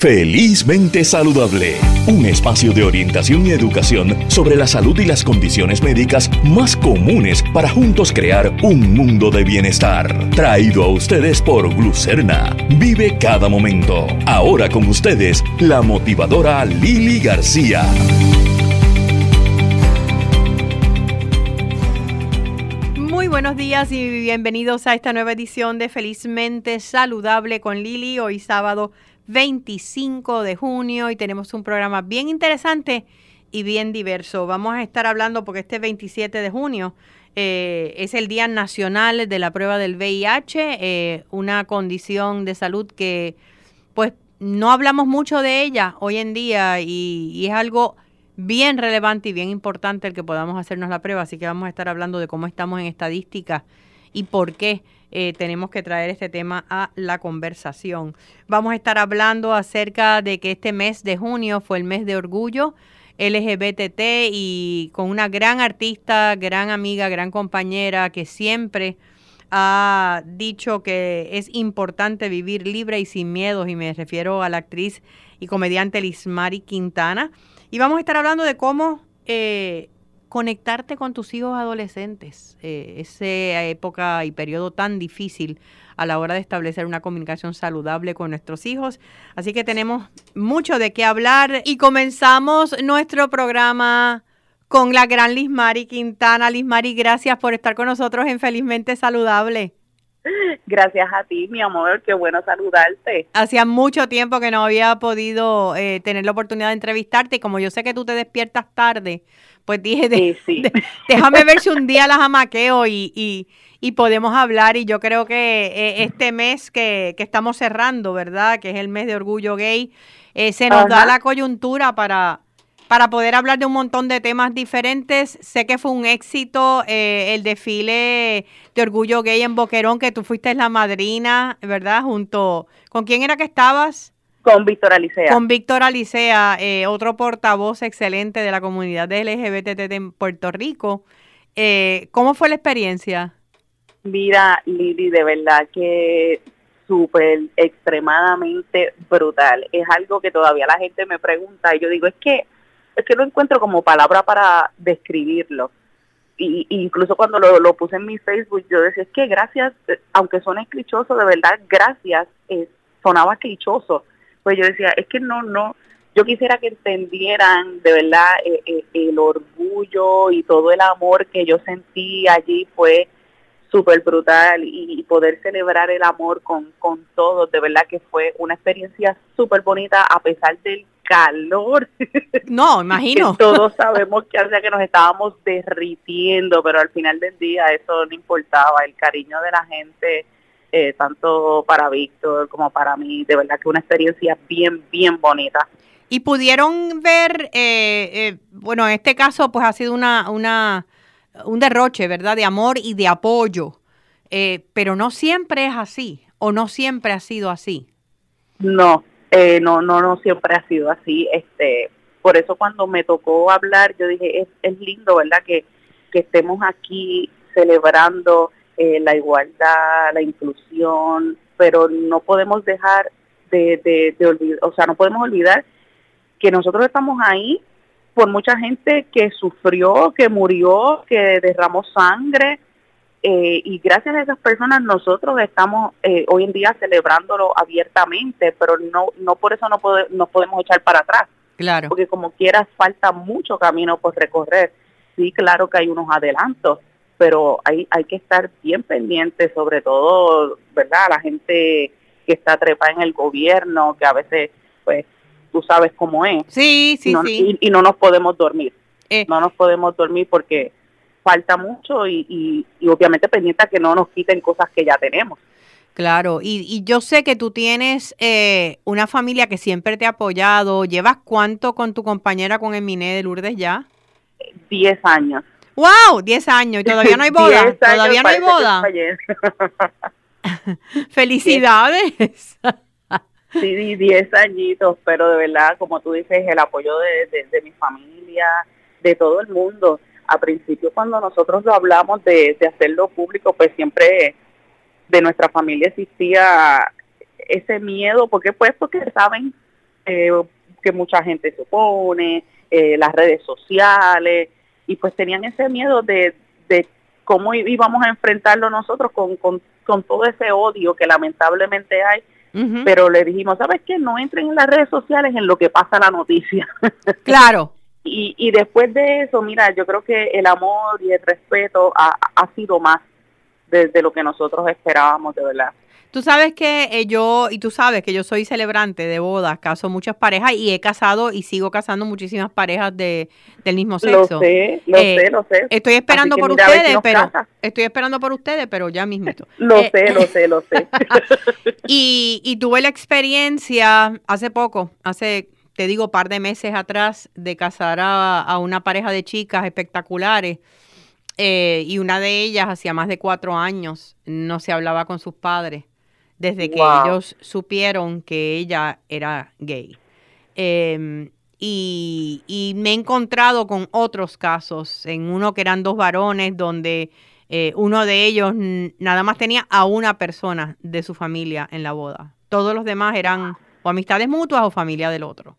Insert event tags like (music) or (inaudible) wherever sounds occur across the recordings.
Felizmente Saludable, un espacio de orientación y educación sobre la salud y las condiciones médicas más comunes para juntos crear un mundo de bienestar. Traído a ustedes por Glucerna. Vive cada momento. Ahora con ustedes, la motivadora Lili García. Muy buenos días y bienvenidos a esta nueva edición de Felizmente Saludable con Lili, hoy sábado 25 de junio y tenemos un programa bien interesante y bien diverso. Vamos a estar hablando porque este 27 de junio eh, es el Día Nacional de la Prueba del VIH, eh, una condición de salud que pues no hablamos mucho de ella hoy en día y, y es algo bien relevante y bien importante el que podamos hacernos la prueba, así que vamos a estar hablando de cómo estamos en estadística y por qué eh, tenemos que traer este tema a la conversación. Vamos a estar hablando acerca de que este mes de junio fue el mes de orgullo LGBT y con una gran artista, gran amiga, gran compañera que siempre ha dicho que es importante vivir libre y sin miedos y me refiero a la actriz y comediante Lismari Quintana. Y vamos a estar hablando de cómo eh, conectarte con tus hijos adolescentes, eh, esa época y periodo tan difícil a la hora de establecer una comunicación saludable con nuestros hijos. Así que tenemos mucho de qué hablar y comenzamos nuestro programa con la gran Lismari Quintana. Lismari, gracias por estar con nosotros en Felizmente Saludable. (laughs) Gracias a ti, mi amor, qué bueno saludarte. Hacía mucho tiempo que no había podido eh, tener la oportunidad de entrevistarte y como yo sé que tú te despiertas tarde, pues dije, déjame ver si un día las (laughs) amaqueo y, y, podemos hablar. Y yo creo que eh, este mes que, estamos cerrando, ¿verdad? Que es el mes de orgullo gay, eh, se nos da la coyuntura para, para poder hablar de un montón de temas diferentes. Sé que fue un éxito eh, el desfile de orgullo gay en Boquerón, que tú fuiste la madrina, ¿verdad? Junto, ¿con quién era que estabas? Con Víctor Alicea. Con Víctor Alicea, eh, otro portavoz excelente de la comunidad de LGBT en Puerto Rico. Eh, ¿Cómo fue la experiencia? Mira, Lili, de verdad que súper, extremadamente brutal. Es algo que todavía la gente me pregunta y yo digo, es que, es que lo encuentro como palabra para describirlo. Y, incluso cuando lo, lo, puse en mi Facebook, yo decía, es que gracias, eh, aunque suene clichoso, de verdad, gracias, sonaba clichoso pues yo decía, es que no, no, yo quisiera que entendieran de verdad eh, eh, el orgullo y todo el amor que yo sentí allí fue súper brutal y, poder celebrar el amor con, con todos, de verdad que fue una experiencia súper bonita a pesar del calor. No, imagino. (laughs) todos sabemos que hace que nos estábamos derritiendo, pero al final del día eso no importaba, el cariño de la gente eh, tanto para Víctor como para mí. De verdad que una experiencia bien, bien bonita. Y pudieron ver, eh, eh, bueno, en este caso pues ha sido una, una, un derroche, ¿verdad? De amor y de apoyo. pero no siempre es así, o no siempre ha sido así. No, no, no, no siempre ha sido así. Este, por eso cuando me tocó hablar, yo dije, es, es lindo, ¿verdad? Que, que estemos aquí celebrando eh, la igualdad, la inclusión, pero no podemos dejar de, de, olvidar, o sea, no podemos olvidar que nosotros estamos ahí por mucha gente que sufrió, que murió, que derramó sangre, eh, y gracias a esas personas nosotros estamos eh, hoy en día celebrándolo abiertamente, pero no no por eso no nos podemos echar para atrás. Claro. Porque como quieras falta mucho camino por recorrer. Sí, claro que hay unos adelantos, pero hay, hay que estar bien pendiente, sobre todo, ¿verdad? La gente que está trepada en el gobierno, que a veces, pues, tú sabes cómo es. Sí, sí, sí. Y, no nos podemos dormir. Eh. No nos podemos dormir porque falta mucho y, y, obviamente pendiente a que no nos quiten cosas que ya tenemos. Claro, y, y yo sé que tú tienes eh, una familia que siempre te ha apoyado. ¿Llevas cuánto con tu compañera, con Eminé de Lourdes ya? Diez años. ¡Wow! 10 años. ¿Todavía no hay (laughs) boda? ¿Todavía no hay boda? (laughs) (laughs) ¡Felicidades! sí, 10 añitos, pero de verdad, como tú dices, el apoyo de, de, mi familia, de todo el mundo. A principio, cuando nosotros lo hablamos de, de hacerlo público, pues siempre de nuestra familia existía ese miedo, porque pues porque saben que mucha gente se opone, eh, las redes sociales, y pues tenían ese miedo de, de cómo íbamos a enfrentarlo nosotros con, con, con todo ese odio que lamentablemente hay pero le dijimos, ¿sabes qué? No entren en las redes sociales en lo que pasa la noticia. (laughs) Claro. Y, y después de eso, mira, yo creo que el amor y el respeto ha, ha sido más de, lo que nosotros esperábamos, de verdad. Tú sabes que eh, yo, y tú sabes que yo soy celebrante de bodas, caso muchas parejas y he casado y sigo casando muchísimas parejas de, del mismo sexo. Lo sé, lo eh, sé, lo sé. Estoy esperando por ustedes, pero estoy esperando por ustedes, pero ya mismo. (laughs) lo eh, sé, lo sé, lo sé. (laughs) y, y tuve la experiencia hace poco, hace, te digo, par de meses atrás, de casar a, a una pareja de chicas espectaculares eh, y una de ellas hacía más de cuatro años no se hablaba con sus padres desde que ellos supieron que ella era gay. Em, y, me he encontrado con otros casos, en uno que eran dos varones, donde eh, uno de ellos nada más tenía a una persona de su familia en la boda. Todos los demás eran o amistades mutuas o familia del otro,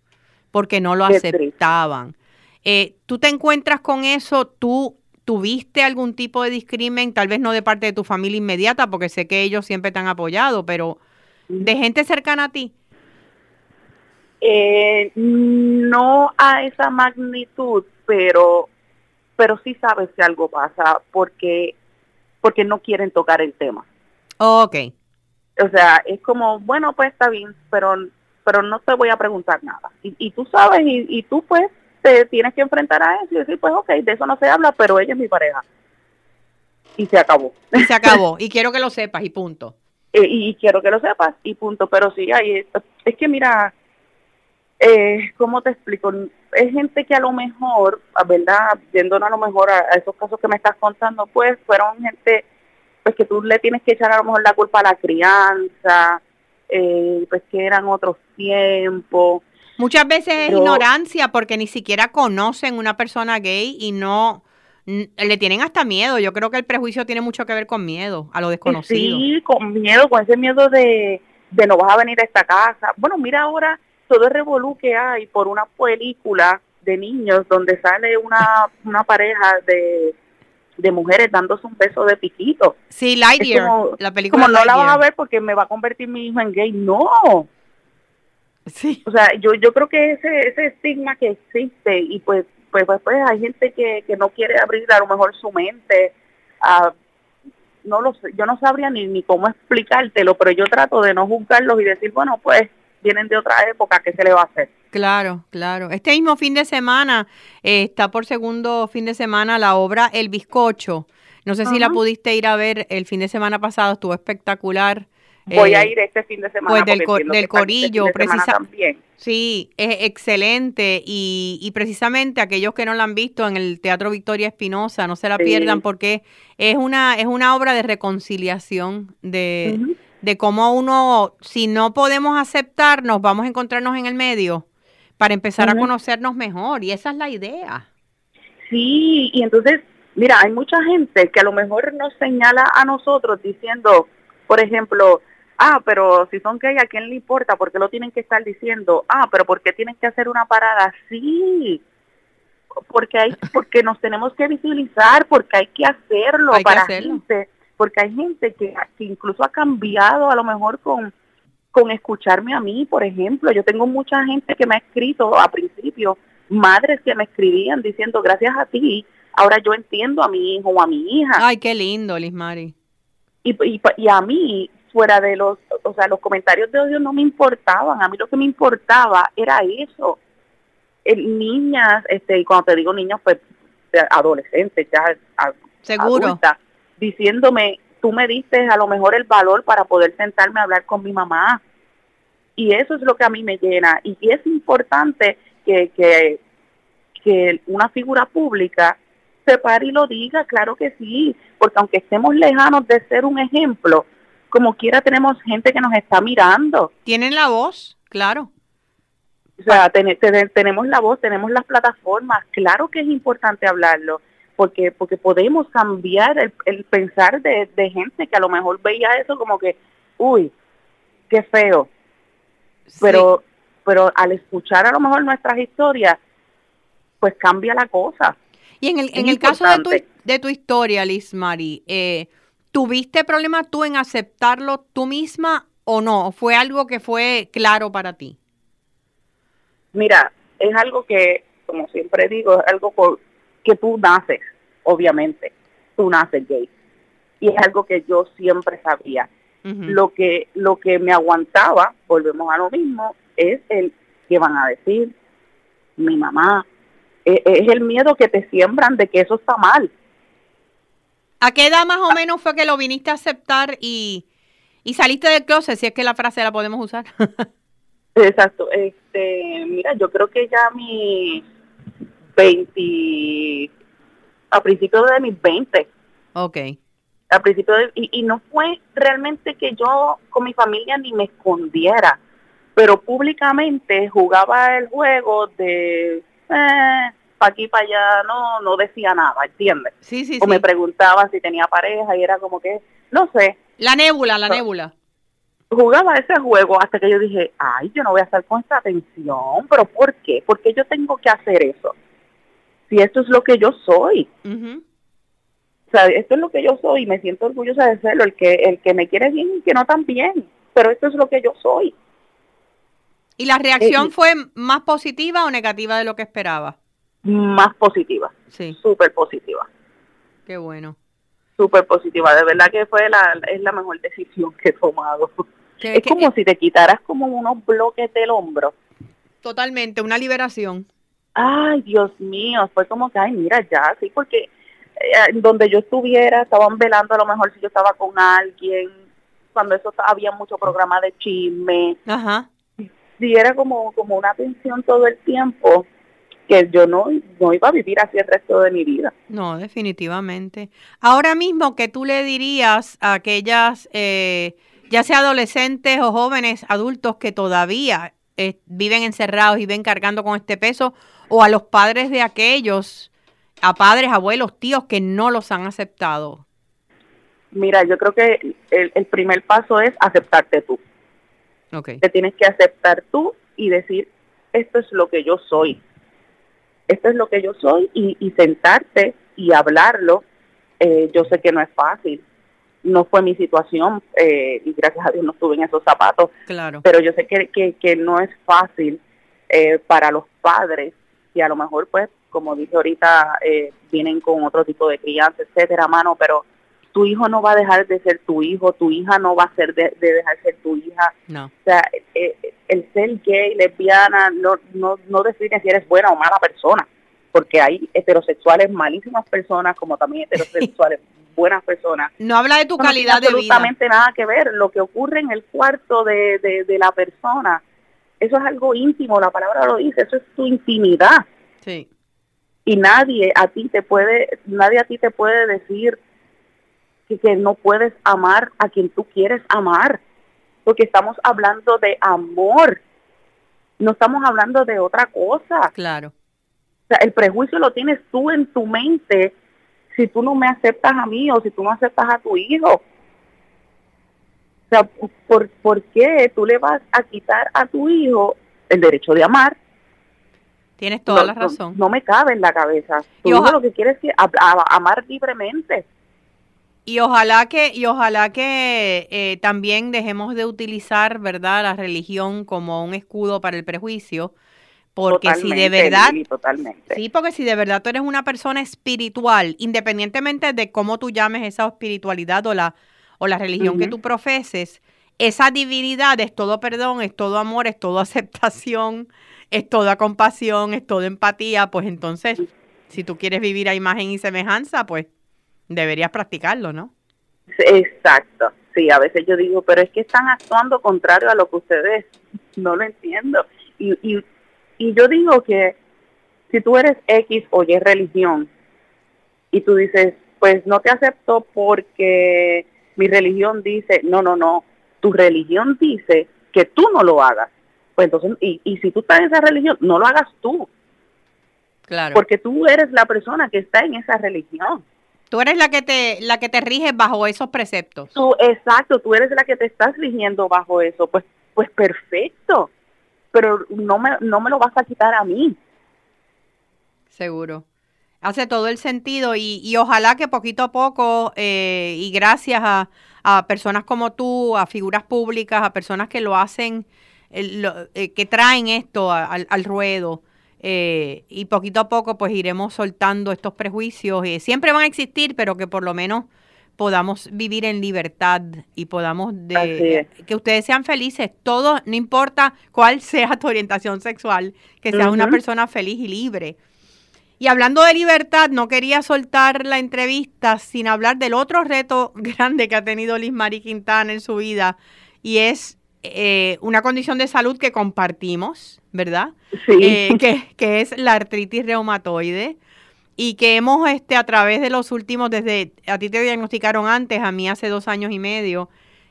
porque no lo aceptaban. Eh, tú te encuentras con eso, tú ¿Tuviste algún tipo de discrimen, tal vez no de parte de tu familia inmediata, porque sé que ellos siempre te han apoyado, pero de gente cercana a ti? Eh, no a esa magnitud, pero pero sí sabes que algo pasa porque porque no quieren tocar el tema. ok. O sea, es como, bueno, pues está bien, pero pero no te voy a preguntar nada. Y, y tú sabes, y, y tú pues te tienes que enfrentar a eso y decir, pues ok, de eso no se habla, pero ella es mi pareja. Y se acabó. Y se (laughs) acabó. y quiero que lo sepas y punto. Y quiero que lo sepas y punto. Pero sí, hay, es que mira, eh, ¿cómo te explico? Es gente que a lo mejor, ¿verdad? Yéndonos a lo mejor a, esos casos que me estás contando, pues fueron gente pues que tú le tienes que echar a lo mejor la culpa a la crianza, eh, pues que eran otros tiempos, Muchas veces es ignorancia porque ni siquiera conocen una persona gay y no le tienen hasta miedo. Yo creo que el prejuicio tiene mucho que ver con miedo a lo desconocido. Sí, con miedo, con ese miedo de, de no vas a venir a esta casa. Bueno, mira ahora todo el revolú que hay por una película de niños donde sale una, una pareja de, de mujeres dándose un beso de piquito. Sí, Lightyear, la película Como no la vas a ver porque me va a convertir mi hijo en gay. No, Sí. O sea, yo yo creo que ese ese estigma que existe y pues pues pues, pues hay gente que, que no quiere abrir a lo mejor su mente a no lo sé, yo no sabría ni, ni cómo explicártelo, pero yo trato de no juzgarlos y decir, bueno, pues vienen de otra época, ¿qué se le va a hacer? Claro, claro. Este mismo fin de semana eh, está por segundo fin de semana la obra El Bizcocho. No sé si la pudiste ir a ver el fin de semana pasado, estuvo espectacular. Voy a eh, ir este fin de semana. Pues del, del Corillo, precisamente. Sí, es excelente y, y, precisamente aquellos que no la han visto en el Teatro Victoria Espinosa, no se la pierdan porque es una, es una obra de reconciliación, de, de cómo uno, si no podemos aceptarnos, vamos a encontrarnos en el medio para empezar a conocernos mejor y esa es la idea. Sí, y entonces, mira, hay mucha gente que a lo mejor nos señala a nosotros diciendo, por ejemplo, Ah, pero si son gay, ¿a quién le importa? ¿Por qué lo tienen que estar diciendo? Ah, pero ¿por qué tienen que hacer una parada? Sí, porque hay, porque nos tenemos que visibilizar, porque hay que hacerlo para gente, porque hay gente que, que incluso ha cambiado a lo mejor con, con escucharme a mí, por ejemplo. Yo tengo mucha gente que me ha escrito a principio, madres que me escribían diciendo, gracias a ti, ahora yo entiendo a mi hijo o a mi hija. Ay, qué lindo, Liz Mari. Y, y, y, a mí fuera de los, o sea, los comentarios de odio no me importaban, a mí lo que me importaba era eso. El, niñas, este, y cuando te digo niños, pues adolescentes, ya Seguro. Diciéndome, tú me diste a lo mejor el valor para poder sentarme a hablar con mi mamá. Y eso es lo que a mí me llena. Y, es importante que, que, que una figura pública se pare y lo diga, claro que sí, porque aunque estemos lejanos de ser un ejemplo, como quiera tenemos gente que nos está mirando. Tienen la voz, claro. O sea, tenemos la voz, tenemos las plataformas, claro que es importante hablarlo, porque porque podemos cambiar el, pensar de, gente que a lo mejor veía eso como que, uy, qué feo. Pero pero al escuchar a lo mejor nuestras historias, pues cambia la cosa. Y en el, en el caso de tu, de tu historia, Liz Mari, eh, ¿tuviste problemas tú en aceptarlo tú misma o no? ¿Fue algo que fue claro para ti? Mira, es algo que, como siempre digo, es algo por, que tú naces, obviamente. Tú naces gay. Y es algo que yo siempre sabía. Lo que lo que me aguantaba, volvemos a lo mismo, es el que van a decir mi mamá. E, es el miedo que te siembran de que eso está mal. ¿A qué edad más o menos fue que lo viniste a aceptar y, y saliste del closet, si es que la frase la podemos usar? (laughs) Exacto. Este, mira, yo creo que ya mi 20, a principios de mis 20. Ok. A principio de, y, y no fue realmente que yo con mi familia ni me escondiera, pero públicamente jugaba el juego de eh, para aquí para allá, no, no decía nada, ¿entiendes? Sí, sí, o me preguntaba si tenía pareja y era como que, no sé. La nébula, la nébula jugaba ese juego hasta que yo dije, ay, yo no voy a estar con esta atención, pero ¿por qué? ¿Por qué yo tengo que hacer eso? Si esto es lo que yo soy. O sea, esto es lo que yo soy y me siento orgullosa de serlo, el que, el que me quiere bien y que no tan bien, pero esto es lo que yo soy. ¿Y la reacción eh, fue más positiva o negativa de lo que esperaba? Más positiva. Sí. Súper positiva. Qué bueno. Súper positiva. De verdad que fue la, es la mejor decisión que he tomado. Es como si te quitaras como unos bloques del hombro. Totalmente, una liberación. Ay, Dios mío, fue como que, ay, mira, ya, sí, porque eh, donde yo estuviera, estaban velando a lo mejor si yo estaba con alguien, cuando eso había mucho programa de chisme. Ajá. Sí, era como, como una tensión todo el tiempo que yo no, no iba a vivir así el resto de mi vida. No, definitivamente. Ahora mismo, que tú le dirías a aquellas... Eh, ya sea adolescentes o jóvenes adultos que todavía eh, viven encerrados y ven cargando con este peso, o a los padres de aquellos, a padres, abuelos, tíos que no los han aceptado? Mira, yo creo que el, primer paso es aceptarte tú. Okay. Te tienes que aceptar tú y decir, esto es lo que yo soy. Esto es lo que yo soy y, sentarte y hablarlo. Eh, yo sé que no es fácil, no fue mi situación eh, y gracias a Dios no estuve en esos zapatos. Claro. Pero yo sé que, que, que no es fácil eh, para los padres y a lo mejor pues como dije ahorita eh, vienen con otro tipo de crianza, etcétera, mano, pero tu hijo no va a dejar de ser tu hijo, tu hija no va a ser de, dejar de ser tu hija. No. O sea, el ser gay, lesbiana, no, no, no define si eres buena o mala persona, porque hay heterosexuales malísimas personas como también (laughs) heterosexuales buenas personas. No habla de tu calidad de vida. absolutamente nada que ver. Lo que ocurre en el cuarto de, de, la persona, eso es algo íntimo, la palabra lo dice, eso es tu intimidad. Sí. Y nadie a ti te puede, nadie a ti te puede decir que, que no puedes amar a quien tú quieres amar, porque estamos hablando de amor, no estamos hablando de otra cosa. Claro. Sea, el prejuicio lo tienes tú en tu mente si tú no me aceptas a mí o si tú no aceptas a tu hijo? O sea, ¿por, ¿por qué tú le vas a quitar a tu hijo el derecho de amar? Tienes toda la razón. No, me cabe en la cabeza. Tu hijo lo que quiere es que, amar libremente. Y ojalá que, y ojalá que eh, también dejemos de utilizar, ¿verdad?, la religión como un escudo para el prejuicio porque si de verdad, totalmente. sí, porque si de verdad tú eres una persona espiritual, independientemente de cómo tú llames esa espiritualidad o la, o la religión que tú profeses, esa divinidad es todo perdón, es todo amor, es todo (laughs) aceptación, es toda compasión, es toda empatía, pues entonces, si tú quieres vivir a imagen y semejanza, pues deberías practicarlo, ¿no? Exacto, sí, a veces yo digo, pero es que están actuando contrario a lo que ustedes, no lo entiendo. Y, y y yo digo que si tú eres X o Y religión y tú dices, pues no te acepto porque mi religión dice, no, no, no, tu religión dice que tú no lo hagas. Pues entonces, y, y si tú estás en esa religión, no lo hagas tú. Claro. Porque tú eres la persona que está en esa religión. Tú eres la que te la que te riges bajo esos preceptos. Tú, exacto, tú eres la que te estás rigiendo bajo eso. Pues pues perfecto pero no me, no me lo vas a quitar a mí. Seguro. Hace todo el sentido y, y ojalá que poquito a poco eh, y gracias a, a, personas como tú, a figuras públicas, a personas que lo hacen, eh, eh, que traen esto al, al, ruedo eh, y poquito a poco pues iremos soltando estos prejuicios. siempre van a existir, pero que por lo menos podamos vivir en libertad y podamos de, que ustedes sean felices, todos, no importa cuál sea tu orientación sexual, que seas uh -huh. una persona feliz y libre. Y hablando de libertad, no quería soltar la entrevista sin hablar del otro reto (laughs) grande que ha tenido Liz Mari Quintana en su vida y es eh, una condición de salud que compartimos, ¿verdad? Sí. Eh, que, que es la artritis reumatoide y que hemos este a través de los últimos, desde a ti te diagnosticaron antes, a mí hace dos años y medio,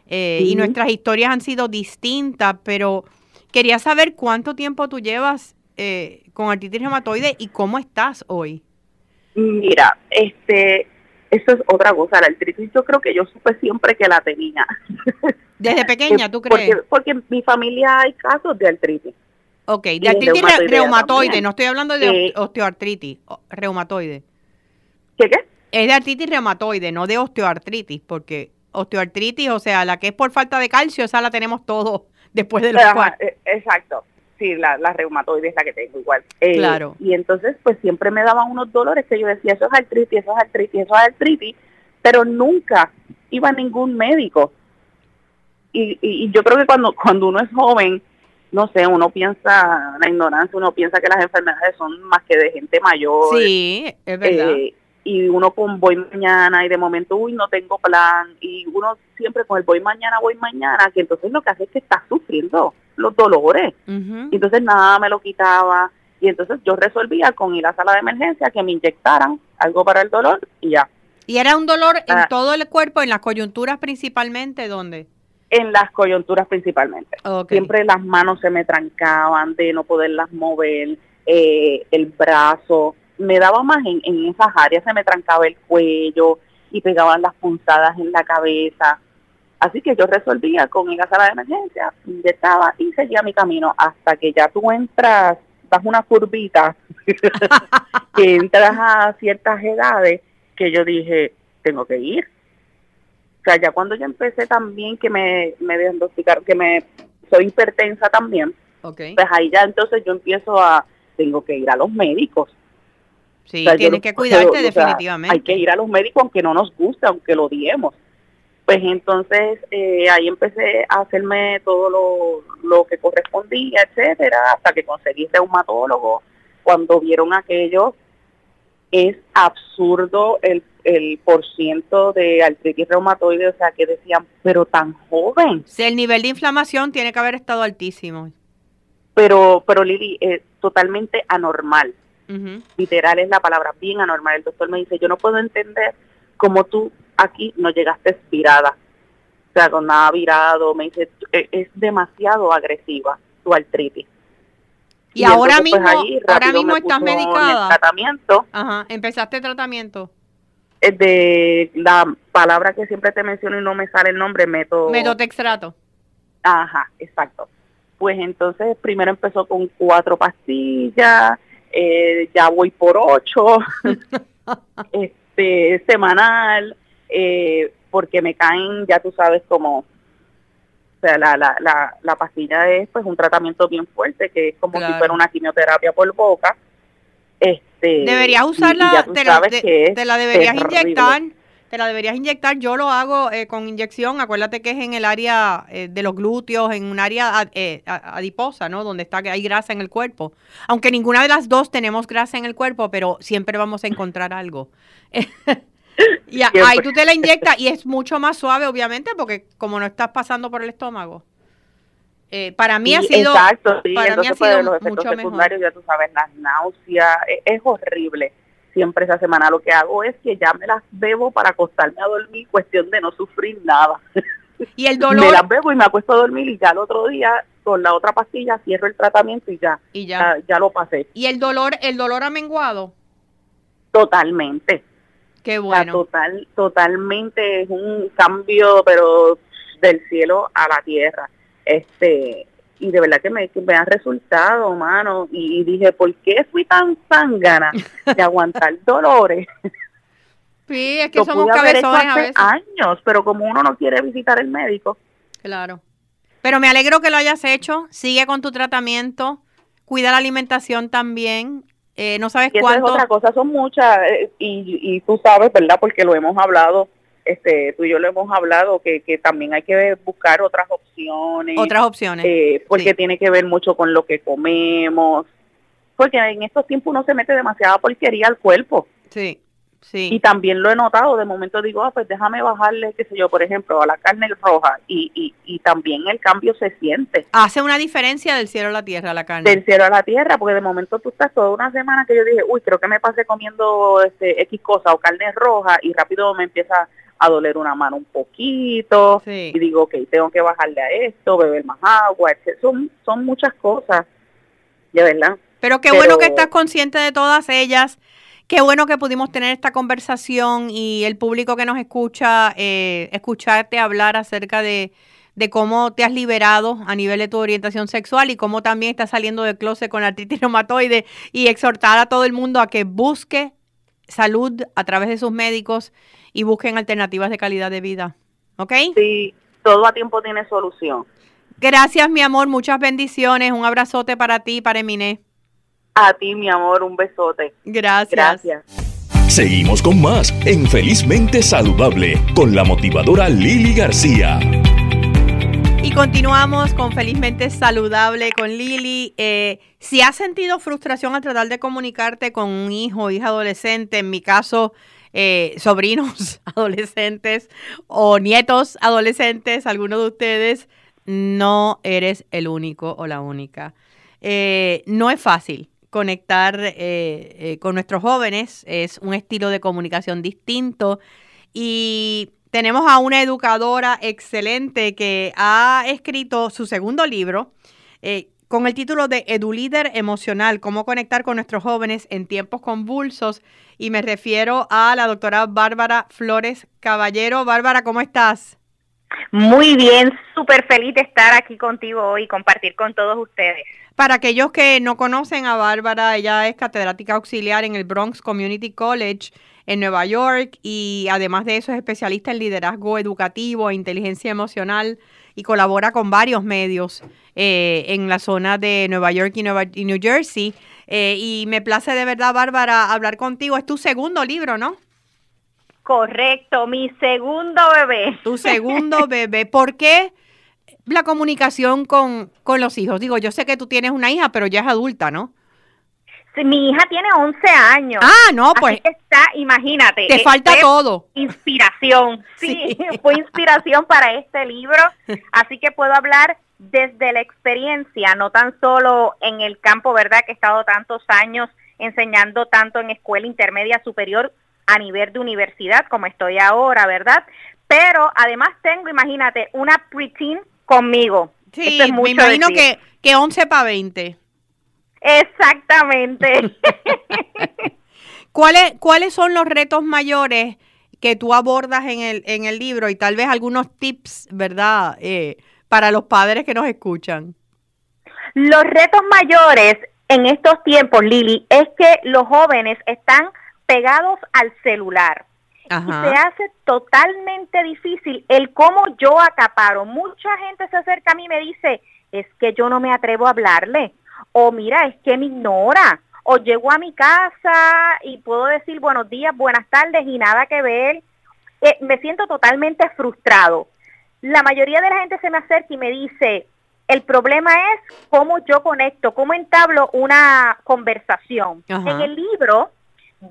eh, sí. y nuestras historias han sido distintas, pero quería saber cuánto tiempo tú llevas eh, con artritis reumatoide y cómo estás hoy. Mira, este, eso es otra cosa, la artritis yo creo que yo supe siempre que la tenía. ¿Desde (laughs) pequeña tú crees? Porque, porque en mi familia hay casos de artritis. Ok, de artritis reumatoide, reumatoide no estoy hablando de eh, osteoartritis, reumatoide. ¿Qué qué? Es de artritis reumatoide, no de osteoartritis, porque osteoartritis, o sea, la que es por falta de calcio, esa la tenemos todos (laughs) después de los Ajá, eh, Exacto, sí, la, la reumatoide es la que tengo igual. Eh, claro. Y entonces, pues siempre me daban unos dolores que yo decía, eso es artritis, eso es artritis, eso es artritis, pero nunca iba a ningún médico. Y, y, y yo creo que cuando, cuando uno es joven, no sé, uno piensa, la ignorancia, uno piensa que las enfermedades son más que de gente mayor. Sí, es verdad. Eh, y uno con voy mañana y de momento, uy, no tengo plan. Y uno siempre con el voy mañana, voy mañana, que entonces lo que hace es que está sufriendo los dolores. Uh -huh. Y entonces nada me lo quitaba. Y entonces yo resolvía con ir a la sala de emergencia que me inyectaran algo para el dolor y ya. ¿Y era un dolor en ah. todo el cuerpo, en las coyunturas principalmente? ¿Dónde? En las coyunturas principalmente. Okay. Siempre las manos se me trancaban de no poderlas mover, eh, el brazo. Me daba más en, en esas áreas, se me trancaba el cuello y pegaban las punzadas en la cabeza. Así que yo resolvía con ir a la sala de emergencia, inyectaba y seguía mi camino hasta que ya tú entras, das una curvita, (laughs) que entras a ciertas edades que yo dije, tengo que ir o sea, ya cuando yo empecé también que me, me diagnosticaron que me soy hipertensa también, okay. pues ahí ya entonces yo empiezo a, tengo que ir a los médicos. Sí, o sea, tienes que cuidarte definitivamente. O sea, hay que ir a los médicos aunque no nos guste, aunque lo odiemos. Pues entonces eh, ahí empecé a hacerme todo lo, lo que correspondía, etcétera, hasta que conseguí reumatólogo. Cuando vieron aquello, es absurdo el el por ciento de artritis reumatoide, o sea, que decían, pero tan joven. Sí, el nivel de inflamación tiene que haber estado altísimo. Pero, pero Lili, es totalmente anormal. Uh -huh. Literal es la palabra, bien anormal. El doctor me dice, yo no puedo entender cómo tú aquí no llegaste expirada. O sea, con nada virado. Me dice, es demasiado agresiva tu artritis. Y, y ahora entonces, mismo, pues, ahí, ahora mismo estás medicada. tratamiento. Ajá, empezaste tratamiento de la palabra que siempre te menciono y no me sale el nombre, método... Metotextrato. Ajá, exacto. Pues entonces primero empezó con cuatro pastillas, eh, ya voy por ocho, (laughs) este semanal, eh, porque me caen, ya tú sabes cómo, o sea, la, la, la, la pastilla es pues un tratamiento bien fuerte, que es como claro. si fuera una quimioterapia por boca, este, deberías usarla, te la, te, te la, deberías terrible. inyectar, te la deberías inyectar. Yo lo hago eh, con inyección. Acuérdate que es en el área eh, de los glúteos, en un área eh, adiposa, ¿no? Donde está que hay grasa en el cuerpo. Aunque ninguna de las dos tenemos grasa en el cuerpo, pero siempre vamos a encontrar algo. (laughs) (laughs) y ahí tú te la inyectas y es mucho más suave, obviamente, porque como no estás pasando por el estómago. Eh, para mí sí, ha sido exacto, sí. para Entonces, mí ha sido pues, los efectos mucho secundarios mejor. ya tú sabes las náuseas es, es, horrible siempre esa semana lo que hago es que ya me las bebo para acostarme a dormir cuestión de no sufrir nada (laughs) y el dolor me las bebo y me acuesto a dormir y ya el otro día con la otra pastilla cierro el tratamiento y ya y ya ya, ya lo pasé y el dolor el dolor ha menguado totalmente qué bueno o sea, total totalmente es un cambio pero del cielo a la tierra este y de verdad que me, me ha resultado, mano, y, dije, ¿por qué fui tan zángana de aguantar (laughs) dolores? Sí, es que somos cabezones a veces. años, pero como uno no quiere visitar el médico. Claro. Pero me alegro que lo hayas hecho, sigue con tu tratamiento, cuida la alimentación también, eh, no sabes y cuánto. es otra cosa, son muchas, eh, y, y tú sabes, ¿verdad? Porque lo hemos hablado este, tú y yo lo hemos hablado, que, que también hay que buscar otras opciones. Otras opciones. Eh, porque tiene que ver mucho con lo que comemos. Porque en estos tiempos uno se mete demasiada porquería al cuerpo. Sí. Sí. Y también lo he notado, de momento digo, ah, pues déjame bajarle, qué sé yo, por ejemplo, a la carne roja y, y, y también el cambio se siente. Hace una diferencia del cielo a la tierra la carne. Del cielo a la tierra, porque de momento tú estás toda una semana que yo dije, uy, creo que me pasé comiendo este X cosa o carne roja y rápido me empieza a doler una mano un poquito y digo, ok, tengo que bajarle a esto, beber más agua, Son, son muchas cosas, de verdad. Pero qué bueno que estás consciente de todas ellas. Qué bueno que pudimos tener esta conversación y el público que nos escucha, eh, escucharte hablar acerca de, de cómo te has liberado a nivel de tu orientación sexual y cómo también estás saliendo del closet con artritis reumatoide y exhortar a todo el mundo a que busque salud a través de sus médicos y busquen alternativas de calidad de vida. ¿Ok? Sí, todo a tiempo tiene solución. Gracias, mi amor. Muchas bendiciones. Un abrazote para ti, para Eminé. A ti, mi amor. Un besote. Gracias. Gracias. Seguimos con más en Felizmente Saludable con la motivadora Lili García. Y continuamos con Felizmente Saludable con Lili. Eh, si has sentido frustración al tratar de comunicarte con un hijo o hija adolescente, en mi caso, eh, sobrinos (laughs) adolescentes o nietos adolescentes, algunos de ustedes, no eres el único o la única. Eh, no es fácil conectar eh, con nuestros jóvenes, es un estilo de comunicación distinto y tenemos a una educadora excelente que ha escrito su segundo libro con el título de EduLíder Emocional, cómo conectar con nuestros jóvenes en tiempos convulsos. Y me refiero a la doctora Bárbara Flores Caballero. Bárbara, ¿cómo estás? Muy bien, súper feliz de estar aquí contigo hoy y compartir con todos ustedes. Para aquellos que no conocen a Bárbara, ella es catedrática auxiliar en el Bronx Community College en Nueva York y además de eso es especialista en liderazgo educativo e inteligencia emocional y colabora con varios medios eh, en la zona de Nueva York y, Nueva, New Jersey. Eh, y me place de verdad, Bárbara, hablar contigo. Es tu segundo libro, ¿no? Correcto, mi segundo bebé. Tu segundo (laughs) bebé. ¿Por qué la comunicación con, con los hijos? Digo, yo sé que tú tienes una hija, pero ya es adulta, ¿no? mi hija tiene 11 años. Ah, no, pues. está, imagínate. Te falta todo. Inspiración. (laughs) Sí, (laughs) fue inspiración para este libro. Así que puedo hablar desde la experiencia, no tan solo en el campo, ¿verdad? Que he estado tantos años enseñando tanto en escuela intermedia superior a nivel de universidad como estoy ahora, ¿verdad? Pero además tengo, imagínate, una preteen conmigo. Sí, me imagino que, que 11 para 20. Exactamente. (laughs) ¿Cuáles, ¿Cuáles son los retos mayores que tú abordas en el, en el libro y tal vez algunos tips, ¿verdad? Eh, para los padres que nos escuchan. Los retos mayores en estos tiempos, Lili, es que los jóvenes están pegados al celular. Y se hace totalmente difícil el cómo yo acaparo. Mucha gente se acerca a mí y me dice, es que yo no me atrevo a hablarle o mira, es que me ignora, o llego a mi casa y puedo decir buenos días, buenas tardes y nada que ver. Eh, me siento totalmente frustrado. La mayoría de la gente se me acerca y me dice, el problema es cómo yo conecto, cómo entablo una conversación. En el libro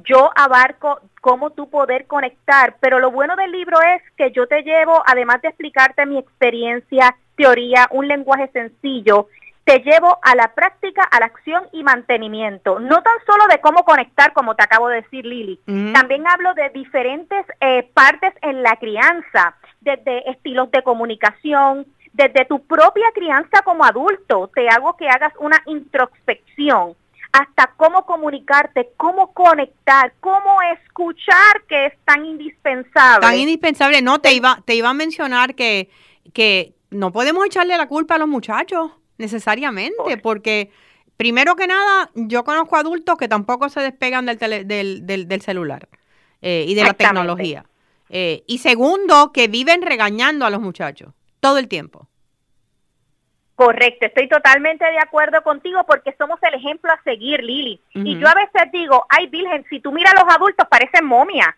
yo abarco cómo tú poder conectar, pero lo bueno del libro es que yo te llevo, además de explicarte mi experiencia, teoría, un lenguaje sencillo, te llevo a la práctica, a la acción y mantenimiento. No tan solo de cómo conectar, como te acabo de decir, Lili. También hablo de diferentes eh, partes en la crianza, desde estilos de comunicación, desde tu propia crianza como adulto. Te hago que hagas una introspección hasta cómo comunicarte, cómo conectar, cómo escuchar, que es tan indispensable. Tan indispensable. No, te iba, te iba a mencionar que, que no podemos echarle la culpa a los muchachos necesariamente, porque primero que nada, yo conozco adultos que tampoco se despegan del, del, del, celular eh, y de la tecnología. Eh, y segundo, que viven regañando a los muchachos todo el tiempo. Correcto, estoy totalmente de acuerdo contigo porque somos el ejemplo a seguir, Lili. Y yo a veces digo, ay Virgen, si tú miras a los adultos parecen momias.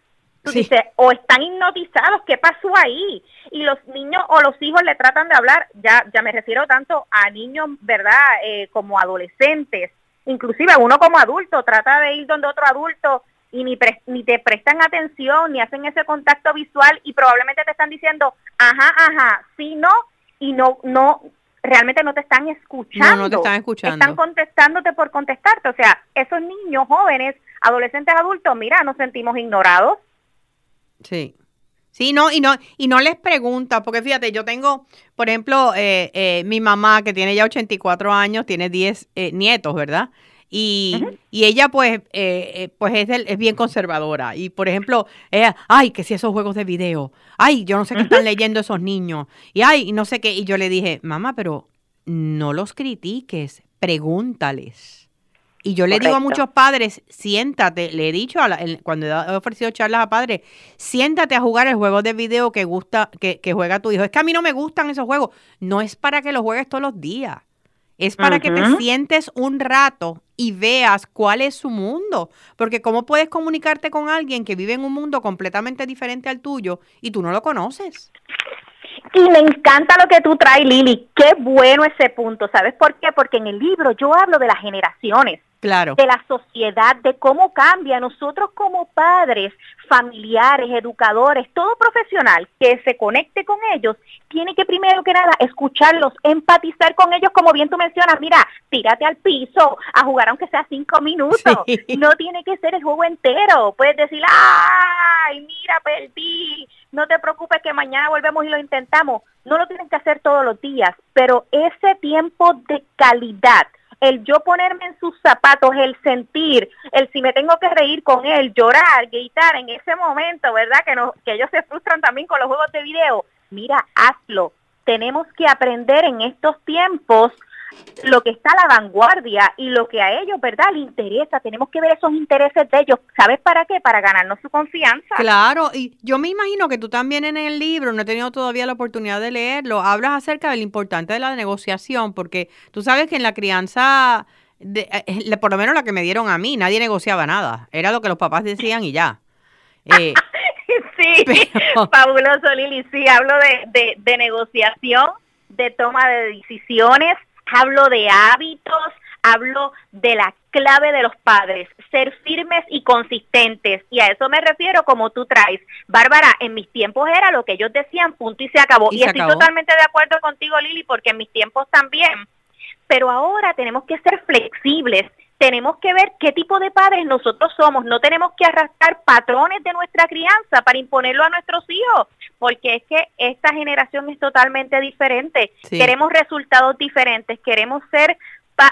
Tú dices, o están hipnotizados, ¿qué pasó ahí? Y los niños o los hijos le tratan de hablar, ya, ya me refiero tanto a niños, ¿verdad? Eh, como adolescentes, inclusive uno como adulto trata de ir donde otro adulto y ni, ni te prestan atención, ni hacen ese contacto visual y probablemente te están diciendo, ajá, ajá, sí, no, y no, no, realmente no te están escuchando. No, no te están escuchando. Están contestándote por contestarte. O sea, esos niños, jóvenes, adolescentes, adultos, mira, nos sentimos ignorados. Sí. Sí, no, y no, y no les pregunta, porque fíjate, yo tengo, por ejemplo, eh, eh, mi mamá que tiene ya 84 años, tiene 10 eh, nietos, ¿verdad? Y, y ella pues, pues es, es, bien conservadora. Y por ejemplo, ella, ay, que si esos juegos de video, ay, yo no sé qué están leyendo esos niños, y ay, no sé qué. Y yo le dije, mamá, pero no los critiques, pregúntales. Y yo le digo a muchos padres, siéntate, le he dicho cuando he ofrecido charlas a padres, siéntate a jugar el juego de video que gusta, que, juega tu hijo. Es que a mí no me gustan esos juegos. No es para que los juegues todos los días. Es para que te sientes un rato y veas cuál es su mundo. Porque cómo puedes comunicarte con alguien que vive en un mundo completamente diferente al tuyo y tú no lo conoces. Y me encanta lo que tú traes, Lili. Qué bueno ese punto. ¿Sabes por qué? Porque en el libro yo hablo de las generaciones claro. de la sociedad, de cómo cambia. Nosotros como padres, familiares, educadores, todo profesional que se conecte con ellos, tiene que primero que nada escucharlos, empatizar con ellos, como bien tú mencionas, mira, tírate al piso a jugar aunque sea cinco minutos. No tiene que ser el juego entero. Puedes decir, ay, mira, perdí, no te preocupes que mañana volvemos y lo intentamos. No lo tienes que hacer todos los días, pero ese tiempo de calidad, el yo ponerme en sus zapatos, el sentir, el si me tengo que reír con él, llorar, gritar en ese momento, ¿verdad? Que, no, que ellos se frustran también con los juegos de video. Mira, hazlo. Tenemos que aprender en estos tiempos lo que está a la vanguardia y lo que a ellos, ¿verdad?, les interesa. Tenemos que ver esos intereses de ellos. ¿Sabes para qué? Para ganarnos su confianza. Claro, y yo me imagino que tú también en el libro, no he tenido todavía la oportunidad de leerlo, hablas acerca de lo importante de la negociación, porque tú sabes que en la crianza, de, eh, por lo menos la que me dieron a mí, nadie negociaba nada. Era lo que los papás decían y ya. (laughs) Eh, sí, fabuloso Lili, sí, hablo de, de, de negociación, de toma de decisiones, hablo de hábitos, hablo de la clave de los padres, ser firmes y consistentes. Y a eso me refiero como tú traes. Bárbara, en mis tiempos era lo que ellos decían, punto y se acabó. Y, estoy totalmente de acuerdo contigo, Lili, porque en mis tiempos también. Pero ahora tenemos que ser flexibles tenemos que ver qué tipo de padres nosotros somos. No tenemos que arrastrar patrones de nuestra crianza para imponerlo a nuestros hijos, porque es que esta generación es totalmente diferente. Queremos resultados diferentes, queremos ser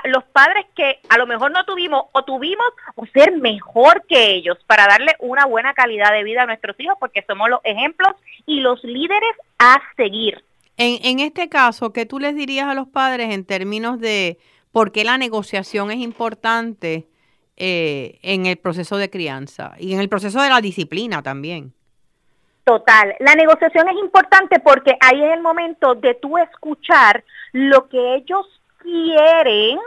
los padres que a lo mejor no tuvimos o tuvimos o ser mejor que ellos para darle una buena calidad de vida a nuestros hijos, porque somos los ejemplos y los líderes a seguir. En, en este caso, ¿qué tú les dirías a los padres en términos de por qué la negociación es importante eh, en el proceso de crianza y en el proceso de la disciplina también. Total, la negociación es importante porque ahí es el momento de tú escuchar lo que ellos quieren,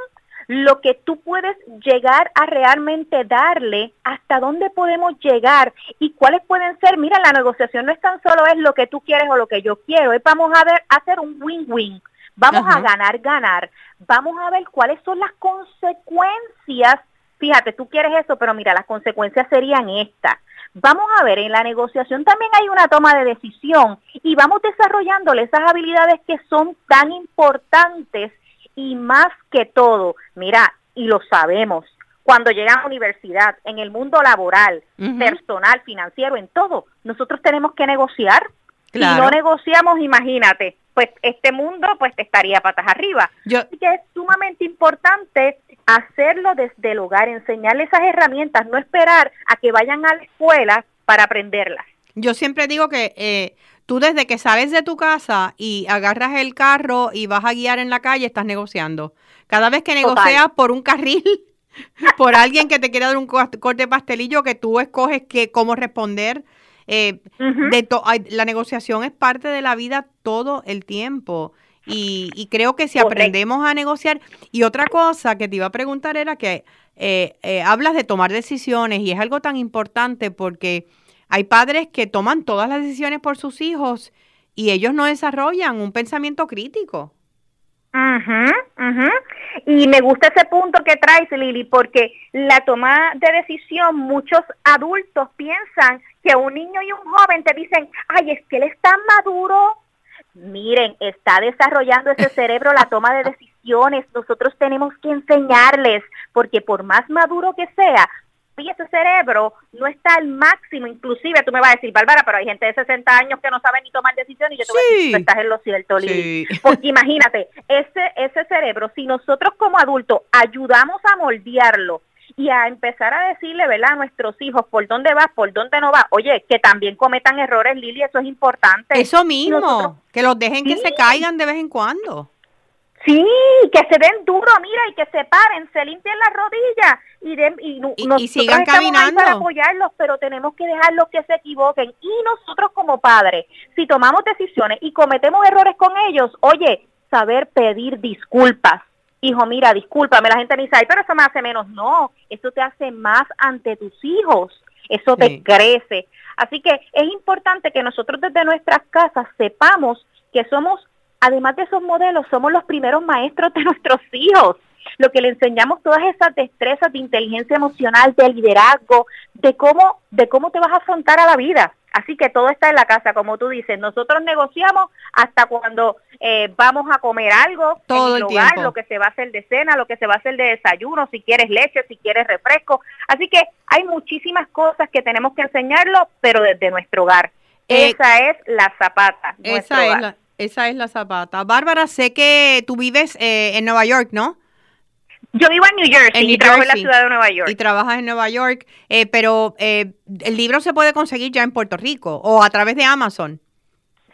lo que tú puedes llegar a realmente darle, hasta dónde podemos llegar y cuáles pueden ser. Mira, la negociación no es tan solo es lo que tú quieres o lo que yo quiero, es vamos a ver, hacer un win-win. Vamos a ganar, ganar. Vamos a ver cuáles son las consecuencias. Fíjate, tú quieres eso, pero mira, las consecuencias serían estas. Vamos a ver, en la negociación también hay una toma de decisión y vamos desarrollándole esas habilidades que son tan importantes y más que todo, mira, y lo sabemos, cuando llegan a la universidad, en el mundo laboral, personal, financiero, en todo, nosotros tenemos que negociar. Si no negociamos, imagínate, pues este mundo pues estaría patas arriba. Así que es sumamente importante hacerlo desde el hogar, enseñarles esas herramientas, no esperar a que vayan a la escuela para aprenderlas. Yo siempre digo que eh, tú desde que sales de tu casa y agarras el carro y vas a guiar en la calle, estás negociando. Cada vez que negocias por un carril, (laughs) por alguien que te quiera dar un corte pastelillo que tú escoges que, cómo responder, eh, de la negociación es parte de la vida todo el tiempo. Y, creo que si aprendemos a negociar, y otra cosa que te iba a preguntar era que eh, eh, hablas de tomar decisiones y es algo tan importante porque hay padres que toman todas las decisiones por sus hijos y ellos no desarrollan un pensamiento crítico. Y me gusta ese punto que traes, Lili, porque la toma de decisión, muchos adultos piensan que un niño y un joven te dicen, ay, es que él está maduro. Miren, está desarrollando ese (laughs) cerebro la toma de decisiones. Nosotros tenemos que enseñarles, porque por más maduro que sea, y ese cerebro no está al máximo, inclusive tú me vas a decir, Bárbara, pero hay gente de 60 años que no sabe ni tomar decisiones y yo te voy a decir, estás en lo cierto, Lili. (laughs) Porque imagínate, ese, ese cerebro, si nosotros como adultos ayudamos a moldearlo y a empezar a decirle, ¿verdad?, a nuestros hijos por dónde va, por dónde no va, oye, que también cometan errores, Lili, eso es importante. Eso mismo, que los dejen que se caigan de vez en cuando. Sí, que se den duro, mira, y que se paren, se limpien las rodillas y, den, y, sigan caminando. para apoyarlos, pero tenemos que dejarlos que se equivoquen. Y nosotros como padres, si tomamos decisiones y cometemos errores con ellos, oye, saber pedir disculpas. Hijo, mira, discúlpame, la gente dice, ay, pero eso me hace menos. No, eso te hace más ante tus hijos, eso te crece. Así que es importante que nosotros desde nuestras casas sepamos que somos además de esos modelos, somos los primeros maestros de (laughs) nuestros hijos. Lo que le enseñamos todas esas destrezas de inteligencia emocional, de liderazgo, de cómo, de cómo te vas a afrontar a la vida. Así que todo está en la casa, como tú dices. Nosotros negociamos hasta cuando eh, vamos a comer algo, todo en el, lugar, lo que se va a hacer de cena, lo que se va a hacer de desayuno, si quieres leche, si quieres refresco. Así que hay muchísimas cosas que tenemos que enseñarlo, pero desde nuestro hogar. Eh, esa es la zapata. Esa es la, esa es la zapata. Bárbara, sé que tú vives eh, en Nueva York, ¿no? Yo vivo en New Jersey y trabajo en la ciudad de Nueva York. Y trabajas en Nueva York, eh, pero eh, el libro se puede conseguir ya en Puerto Rico o a través de Amazon.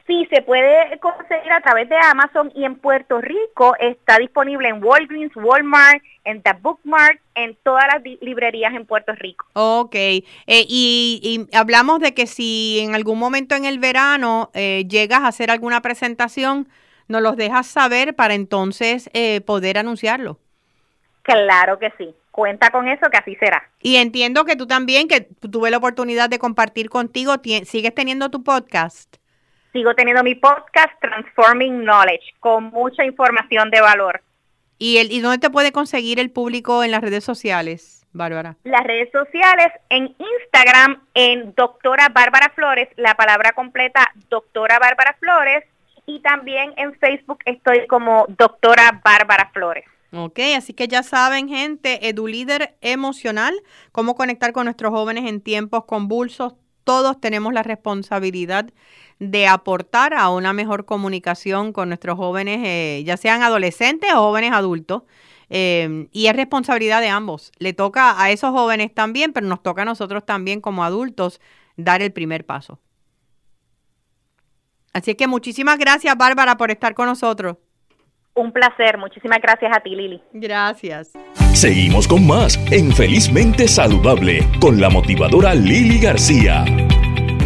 Sí, se puede conseguir a través de Amazon y en Puerto Rico está disponible en Walgreens, Walmart, en The Bookmark, en todas las librerías en Puerto Rico. Ok, eh, y, hablamos de que si en algún momento en el verano eh, llegas a hacer alguna presentación, nos los dejas saber para entonces eh, poder anunciarlo. Claro que sí, cuenta con eso que así será. Y entiendo que tú también, que tuve la oportunidad de compartir contigo, sigues teniendo tu podcast sigo teniendo mi podcast Transforming Knowledge con mucha información de valor. ¿Y, el, ¿Y dónde te puede conseguir el público en las redes sociales, Bárbara? Las redes sociales en Instagram en Doctora Bárbara Flores, la palabra completa Doctora Bárbara Flores y también en Facebook estoy como Doctora Bárbara Flores. Ok, así que ya saben, gente, EduLíder emocional, cómo conectar con nuestros jóvenes en tiempos convulsos. Todos tenemos la responsabilidad de aportar a una mejor comunicación con nuestros jóvenes, eh, ya sean adolescentes o jóvenes adultos. Eh, y es responsabilidad de ambos. Le toca a esos jóvenes también, pero nos toca a nosotros también como adultos dar el primer paso. Así que muchísimas gracias, Bárbara, por estar con nosotros. Un placer. Muchísimas gracias a ti, Lili. Gracias. Seguimos con más en Felizmente Saludable con la motivadora Lili García.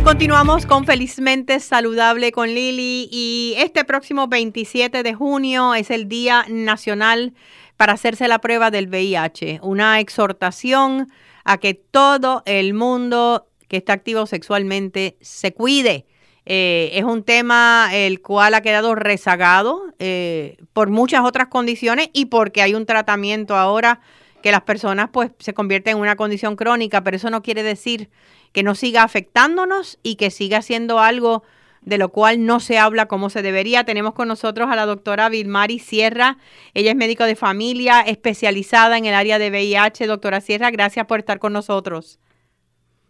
Continuamos con Felizmente Saludable con Lili y este próximo 27 de junio es el Día Nacional para hacerse la prueba del VIH, una exhortación a que todo el mundo que está activo sexualmente se cuide. Eh, es un tema el cual ha quedado rezagado eh, por muchas otras condiciones y porque hay un tratamiento ahora que las personas pues se convierten en una condición crónica, pero eso no quiere decir que no siga afectándonos y que siga siendo algo de lo cual no se habla como se debería. Tenemos con nosotros a la doctora Vilmari Sierra. Ella es médico de familia especializada en el área de VIH. Doctora Sierra, gracias por estar con nosotros.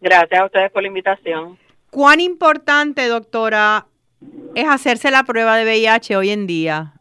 Gracias a ustedes por la invitación. ¿Cuán importante, doctora, es hacerse la prueba de VIH hoy en día?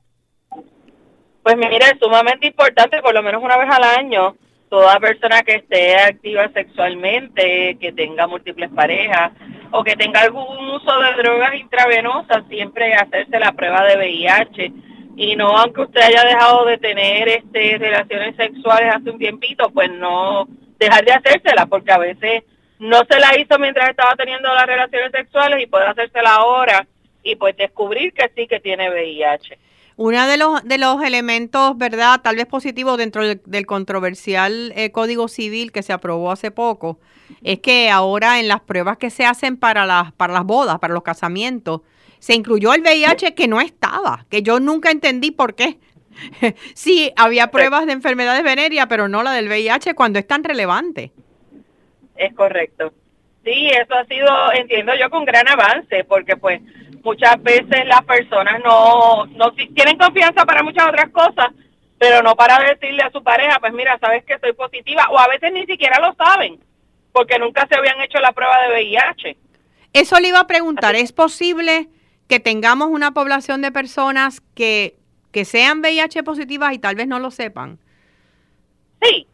Pues mira, es sumamente importante, por lo menos una vez al año, toda persona que esté activa sexualmente, que tenga múltiples parejas o que tenga algún uso de drogas intravenosas, siempre hacerse la prueba de VIH y no aunque usted haya dejado de tener este relaciones sexuales hace un tiempito, pues no dejar de hacérsela porque a veces no se la hizo mientras estaba teniendo las relaciones sexuales y puede hacérsela ahora y pues descubrir que sí que tiene VIH. Uno de los, de los elementos, ¿verdad? Tal vez positivos dentro del, controversial eh, Código Civil que se aprobó hace poco, es que ahora en las pruebas que se hacen para las, para las bodas, para los casamientos, se incluyó el VIH que no estaba, que yo nunca entendí por qué. (laughs) sí, había pruebas de enfermedades venéreas, pero no la del VIH cuando es tan relevante. Es correcto. Sí, eso ha sido, entiendo yo, con gran avance, porque pues muchas veces las personas no, no tienen confianza para muchas otras cosas, pero no para decirle a su pareja, pues mira, sabes que soy positiva, o a veces ni siquiera lo saben, porque nunca se habían hecho la prueba de VIH. Eso le iba a preguntar, ¿es posible que tengamos una población de personas que, que sean VIH positivas y tal vez no lo sepan? Sí, sí.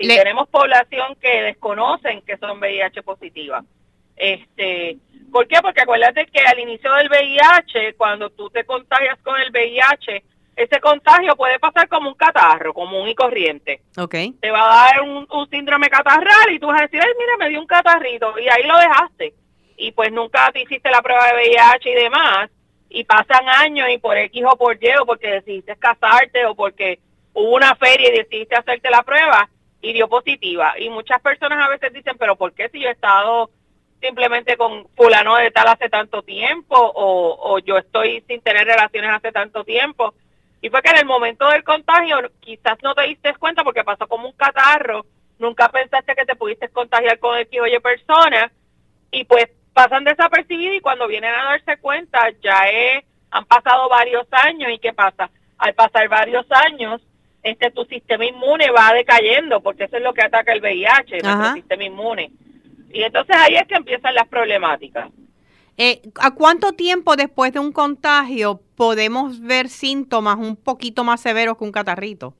Y tenemos población que desconocen que son VIH positivas. Este, ¿Por qué? Porque acuérdate que al inicio del VIH, cuando tú te contagias con el VIH, ese contagio puede pasar como un catarro, común y corriente. Okay. Te va a dar un, síndrome catarral y tú vas a decir, ay, mira, me dio un catarrito y ahí lo dejaste. Y pues nunca te hiciste la prueba de VIH y demás. Y pasan años y por X o por Y o porque decidiste casarte o porque hubo una feria y decidiste hacerte la prueba y dio positiva. Y muchas personas a veces dicen, pero ¿por qué si yo he estado simplemente con fulano de tal hace tanto tiempo o, o yo estoy sin tener relaciones hace tanto tiempo. Y fue que en el momento del contagio quizás no te diste cuenta porque pasó como un catarro, nunca pensaste que te pudiste contagiar con el que oye persona y pues pasan desapercibidos y cuando vienen a darse cuenta ya es, han pasado varios años y ¿qué pasa? Al pasar varios años, este tu sistema inmune va decayendo porque eso es lo que ataca el VIH, nuestro sistema inmune. Y entonces ahí es que empiezan las problemáticas. Eh, ¿A cuánto tiempo después de un contagio podemos ver síntomas un poquito más severos que un catarrito?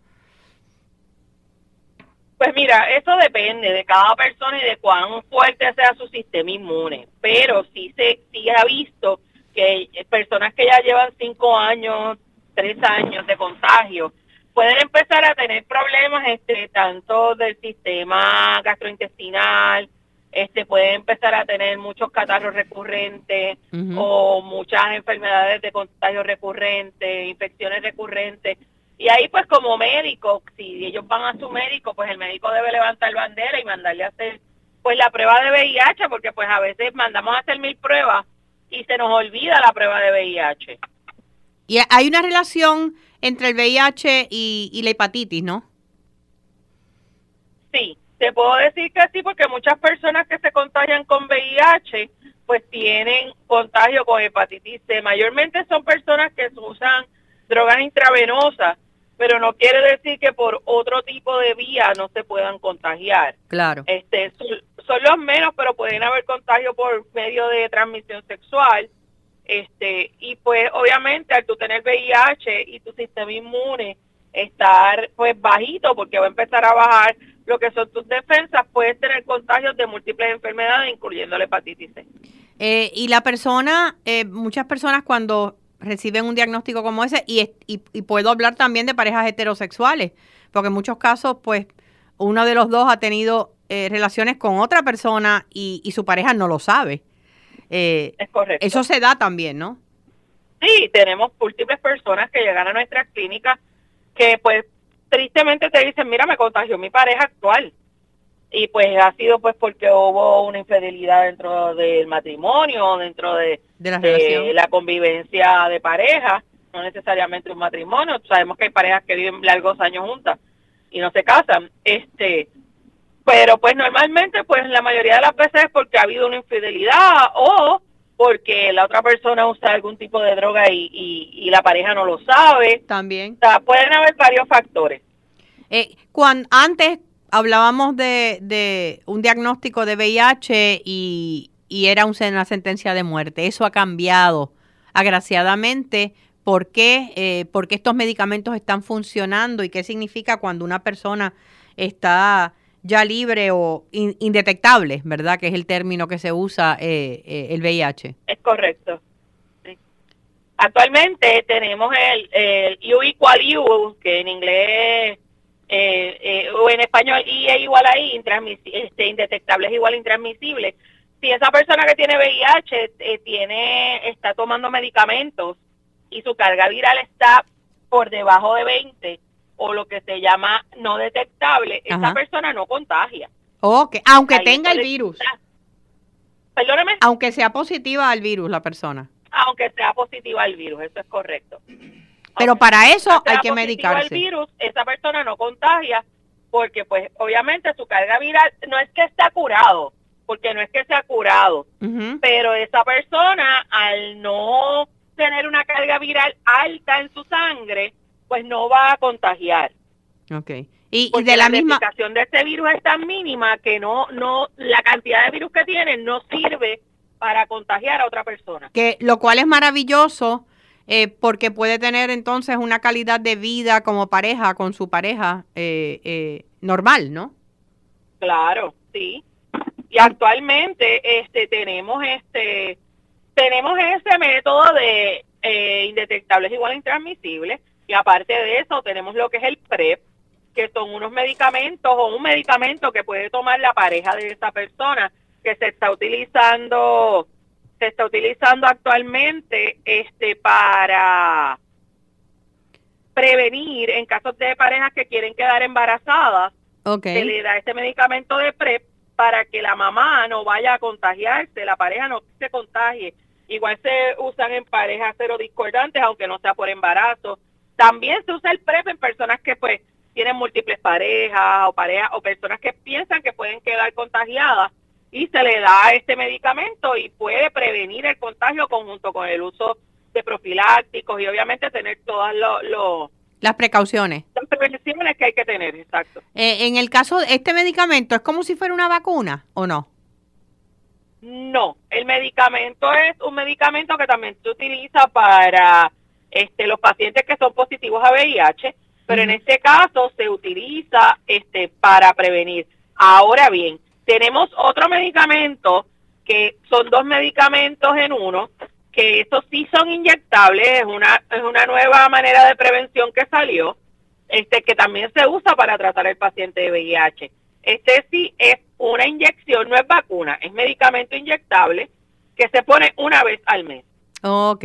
Pues mira, eso depende de cada persona y de cuán fuerte sea su sistema inmune. Pero sí se sí ha visto que personas que ya llevan cinco años, tres años de contagio, pueden empezar a tener problemas este tanto del sistema gastrointestinal, este puede empezar a tener muchos catarros recurrentes o muchas enfermedades de contagio recurrentes, infecciones recurrentes. Y ahí pues como médico, si ellos van a su médico, pues el médico debe levantar bandera y mandarle a hacer pues la prueba de VIH, porque pues a veces mandamos a hacer mil pruebas y se nos olvida la prueba de VIH. Y hay una relación entre el VIH y, y la hepatitis, ¿no? Sí, te puedo decir que sí, porque muchas personas que se contagian con VIH, pues tienen contagio con hepatitis C. Mayormente son personas que usan drogas intravenosas, pero no quiere decir que por otro tipo de vía no se puedan contagiar. Claro. Este, son, los menos, pero pueden haber contagio por medio de transmisión sexual. Este, y pues obviamente al tener VIH y tu sistema inmune estar pues bajito porque va a empezar a bajar lo que son tus defensas, puedes tener contagios de múltiples enfermedades, incluyendo la hepatitis C. Eh, y la persona, eh, muchas personas cuando reciben un diagnóstico como ese, y, y, puedo hablar también de parejas heterosexuales, porque en muchos casos, pues, uno de los dos ha tenido eh, relaciones con otra persona y, y, su pareja no lo sabe. Es correcto. Eso se da también, ¿no? Sí, tenemos múltiples personas que llegan a nuestras clínicas que pues tristemente te dicen, mira, me contagió mi pareja actual. Y pues ha sido pues porque hubo una infidelidad dentro del matrimonio, dentro de, la, convivencia de pareja, no necesariamente un matrimonio. Sabemos que hay parejas que viven largos años juntas y no se casan. Este, pero pues normalmente pues la mayoría de las veces es porque ha habido una infidelidad o porque la otra persona usa algún tipo de droga y, y, la pareja no lo sabe. También. O sea, pueden haber varios factores. Eh, cuando, antes hablábamos de, de, un diagnóstico de VIH y, y era una sentencia de muerte. Eso ha cambiado, agraciadamente. ¿Por qué? Eh, ¿Por qué estos medicamentos están funcionando y qué significa cuando una persona está ya libre o indetectable, ¿verdad? Que es el término que se usa eh, eh, el VIH. Es correcto. Actualmente tenemos el, el U igual U, que en inglés eh, o en español I es igual a I, este, indetectable es igual a intransmisible. Si esa persona que tiene VIH tiene está tomando medicamentos y su carga viral está por debajo de 20, o lo que se llama no detectable, esa persona no contagia. Ok, aunque tenga el virus. Perdóname. Aunque sea positiva al virus la persona. Aunque sea positiva al virus, eso es correcto. Pero para eso hay que medicarse. el virus, esa persona no contagia porque pues obviamente su carga viral no es que esté curado, porque no es que sea curado, pero esa persona al no tener una carga viral alta en su sangre, pues no va a contagiar. Ok. Y, de la, misma replicación de este virus es tan mínima que no, no, la cantidad de virus que tiene no sirve para contagiar a otra persona. Que lo cual es maravilloso eh, porque puede tener entonces una calidad de vida como pareja con su pareja eh, eh, normal, ¿no? Claro, sí. Y actualmente, este, tenemos este, tenemos ese método de indetectables igual a intransmisibles y aparte de eso, tenemos lo que es el PrEP, que son unos medicamentos o un medicamento que puede tomar la pareja de esa persona que se está utilizando se está utilizando actualmente este para prevenir en casos de parejas que quieren quedar embarazadas okay. se le da este medicamento de PrEP para que la mamá no vaya a contagiarse, la pareja no se contagie. Igual se usan en parejas cero discordantes, aunque no sea por embarazo. También se usa el PrEP en personas que pues tienen múltiples parejas o parejas o personas que piensan que pueden quedar contagiadas y se le da este medicamento y puede prevenir el contagio conjunto con el uso de profilácticos y obviamente tener todas los las precauciones. Las prevenciones que hay que tener, exacto. Eh, en el caso de este medicamento, ¿es como si fuera una vacuna o no? No, el medicamento es un medicamento que también se utiliza para este, los pacientes que son positivos a VIH, pero en este caso se utiliza este, para prevenir. Ahora bien, tenemos otro medicamento que son dos medicamentos en uno, que estos sí son inyectables, es una, es una nueva manera de prevención que salió, este, que también se usa para tratar el paciente de VIH. Este sí es una inyección, no es vacuna, es medicamento inyectable que se pone una vez al mes. Ok.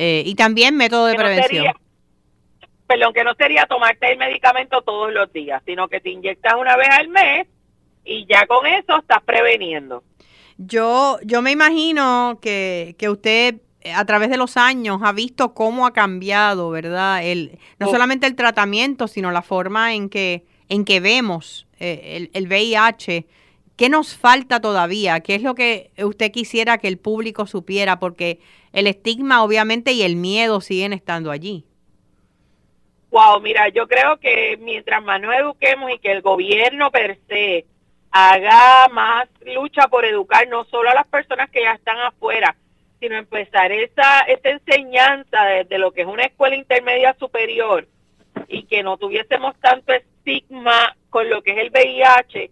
Eh, y también método de prevención. perdón, que no sería tomarte el medicamento todos los días, sino que te inyectas una vez al mes y ya con eso estás preveniendo. Yo, yo me imagino que, que usted a través de los años ha visto cómo ha cambiado, ¿verdad? El, no oh. solamente el tratamiento, sino la forma en que, en que vemos eh, el, el VIH. ¿Qué nos falta todavía? ¿Qué es lo que usted quisiera que el público supiera? Porque el estigma obviamente y el miedo siguen estando allí. Wow, mira, yo creo que mientras más nos eduquemos y que el gobierno per se haga más lucha por educar no solo a las personas que ya están afuera, sino empezar esa, esa enseñanza desde lo que es una escuela intermedia superior y que no tuviésemos tanto estigma con lo que es el VIH,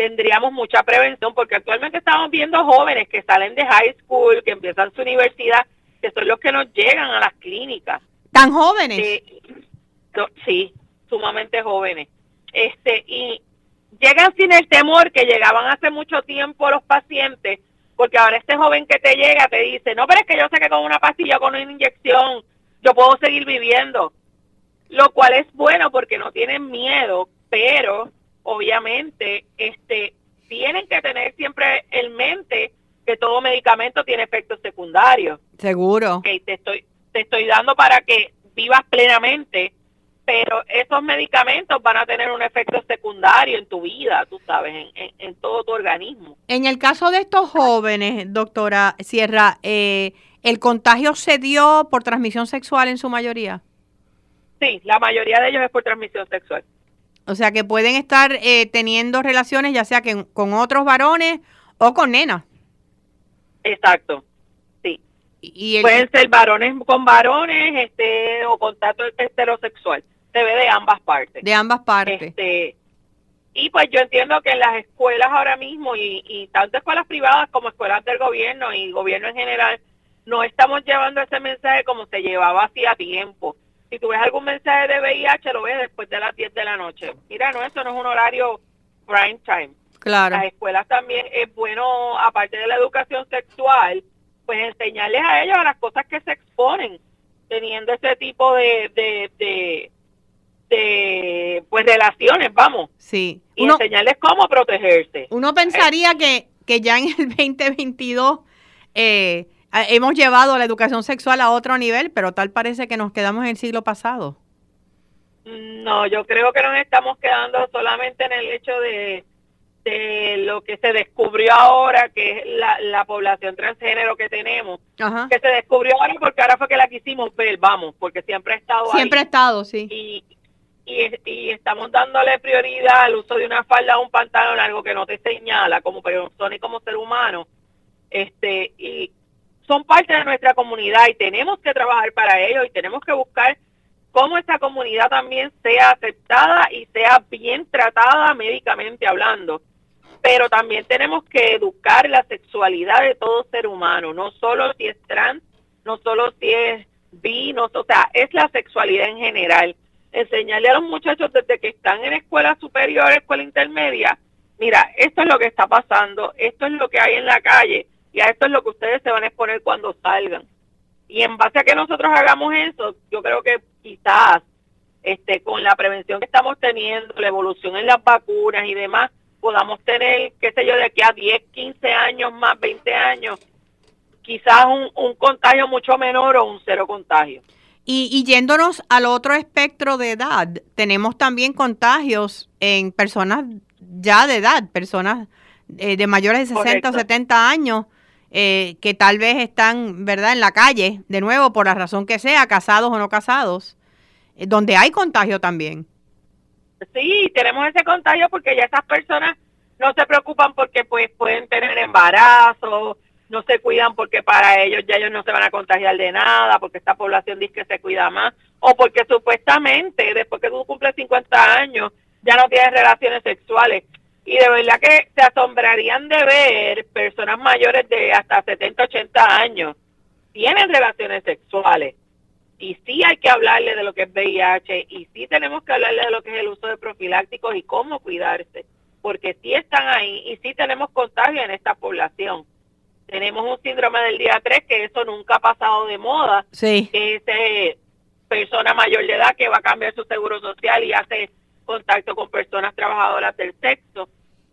tendríamos mucha prevención, porque actualmente estamos viendo jóvenes que salen de high school, que empiezan su universidad, que son los que nos llegan a las clínicas. ¿Tan jóvenes? sí, sumamente jóvenes. Este, y llegan sin el temor que llegaban hace mucho tiempo los pacientes, porque ahora este joven que te llega te dice, no, pero es que yo sé que con una pastilla, con una inyección, yo puedo seguir viviendo. Lo cual es bueno porque no tienen miedo, pero obviamente, este, tienen que tener siempre en mente que todo medicamento tiene efectos secundarios. Seguro. Que te estoy, te estoy dando para que vivas plenamente, pero esos medicamentos van a tener un efecto secundario en tu vida, tú sabes, en, en, todo tu organismo. En el caso de estos jóvenes, doctora Sierra, eh, ¿el contagio se dio por transmisión sexual en su mayoría? Sí, la mayoría de ellos es por transmisión sexual. O sea que pueden estar eh, teniendo relaciones ya sea que con otros varones o con nenas. Exacto, sí. Y Pueden ser varones con varones este, o contacto heterosexual. Se ve de ambas partes. De ambas partes. Este, Y pues yo entiendo que en las escuelas ahora mismo, y, y tanto escuelas privadas como escuelas del gobierno y gobierno en general, no estamos llevando ese mensaje como se llevaba hacía tiempo. Si tú ves algún mensaje de VIH, lo ves después de las 10 de la noche. Mira, no, eso no es un horario prime time. Claro. Las escuelas también es bueno, aparte de la educación sexual, pues enseñarles a ellos a las cosas que se exponen, teniendo ese tipo de, de, de, pues relaciones, vamos. Sí. Y enseñarles cómo protegerse. Uno pensaría que, que ya en el 2022 eh, hemos llevado la educación sexual a otro nivel, pero tal parece que nos quedamos en el siglo pasado. No, yo creo que nos estamos quedando solamente en el hecho de, de lo que se descubrió ahora, que es la, población transgénero que tenemos, que se descubrió ahora porque ahora fue que la quisimos ver, vamos, porque siempre ha estado siempre ahí. Ha estado, sí. Y, y, estamos dándole prioridad al uso de una falda o un pantalón, algo que no te señala como persona y como ser humano. Este, y son parte de nuestra comunidad y tenemos que trabajar para ello y tenemos que buscar cómo esta comunidad también sea aceptada y sea bien tratada médicamente hablando. Pero también tenemos que educar la sexualidad de todo ser humano, no solo si es trans, no solo si es bi, o sea, es la sexualidad en general. Enseñarle a los muchachos desde que están en escuela superior, escuela intermedia, mira, esto es lo que está pasando, esto es lo que hay en la calle y a esto es lo que ustedes se van a exponer cuando salgan. Y en base a que nosotros hagamos eso, yo creo que quizás este con la prevención que estamos teniendo, la evolución en las vacunas y demás, podamos tener, qué sé yo, de aquí a 10, 15 años más, 20 años, quizás un, un contagio mucho menor o un cero contagio. Y, y, yéndonos al otro espectro de edad, tenemos también contagios en personas ya de edad, personas eh, de mayores de 60 o 70 años, eh, que tal vez están, ¿verdad?, en la calle, de nuevo, por la razón que sea, casados o no casados, eh, donde hay contagio también. Sí, tenemos ese contagio porque ya esas personas no se preocupan porque pues pueden tener embarazo, no se cuidan porque para ellos ya ellos no se van a contagiar de nada, porque esta población dice que se cuida más, o porque supuestamente después que tú cumples 50 años ya no tienes relaciones sexuales y de verdad que se asombrarían de ver personas mayores de hasta 70, 80 años tienen relaciones sexuales. Y sí hay que hablarle de lo que es VIH y sí tenemos que hablarle de lo que es el uso de profilácticos y cómo cuidarse, porque sí están ahí y sí tenemos contagio en esta población. Tenemos un síndrome del día 3 que eso nunca ha pasado de moda. Sí. Que es eh, persona mayor de edad que va a cambiar su seguro social y hace contacto con personas trabajadoras del sexo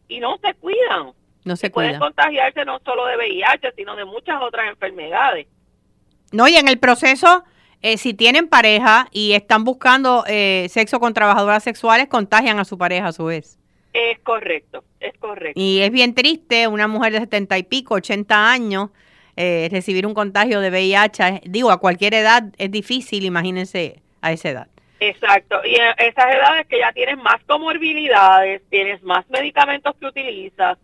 y no se cuidan. No se Pueden contagiarse no solo de VIH, sino de muchas otras enfermedades. No, y en el proceso, eh, si tienen pareja y están buscando eh, sexo con trabajadoras sexuales, contagian a su pareja a su vez. Es correcto, es correcto. Y es bien triste una mujer de 70 y pico, 80 años, eh, recibir un contagio de VIH. Digo, a cualquier edad es difícil, imagínense a esa edad. Exacto, y en esas edades que ya tienes más comorbilidades, tienes más medicamentos que utilizas,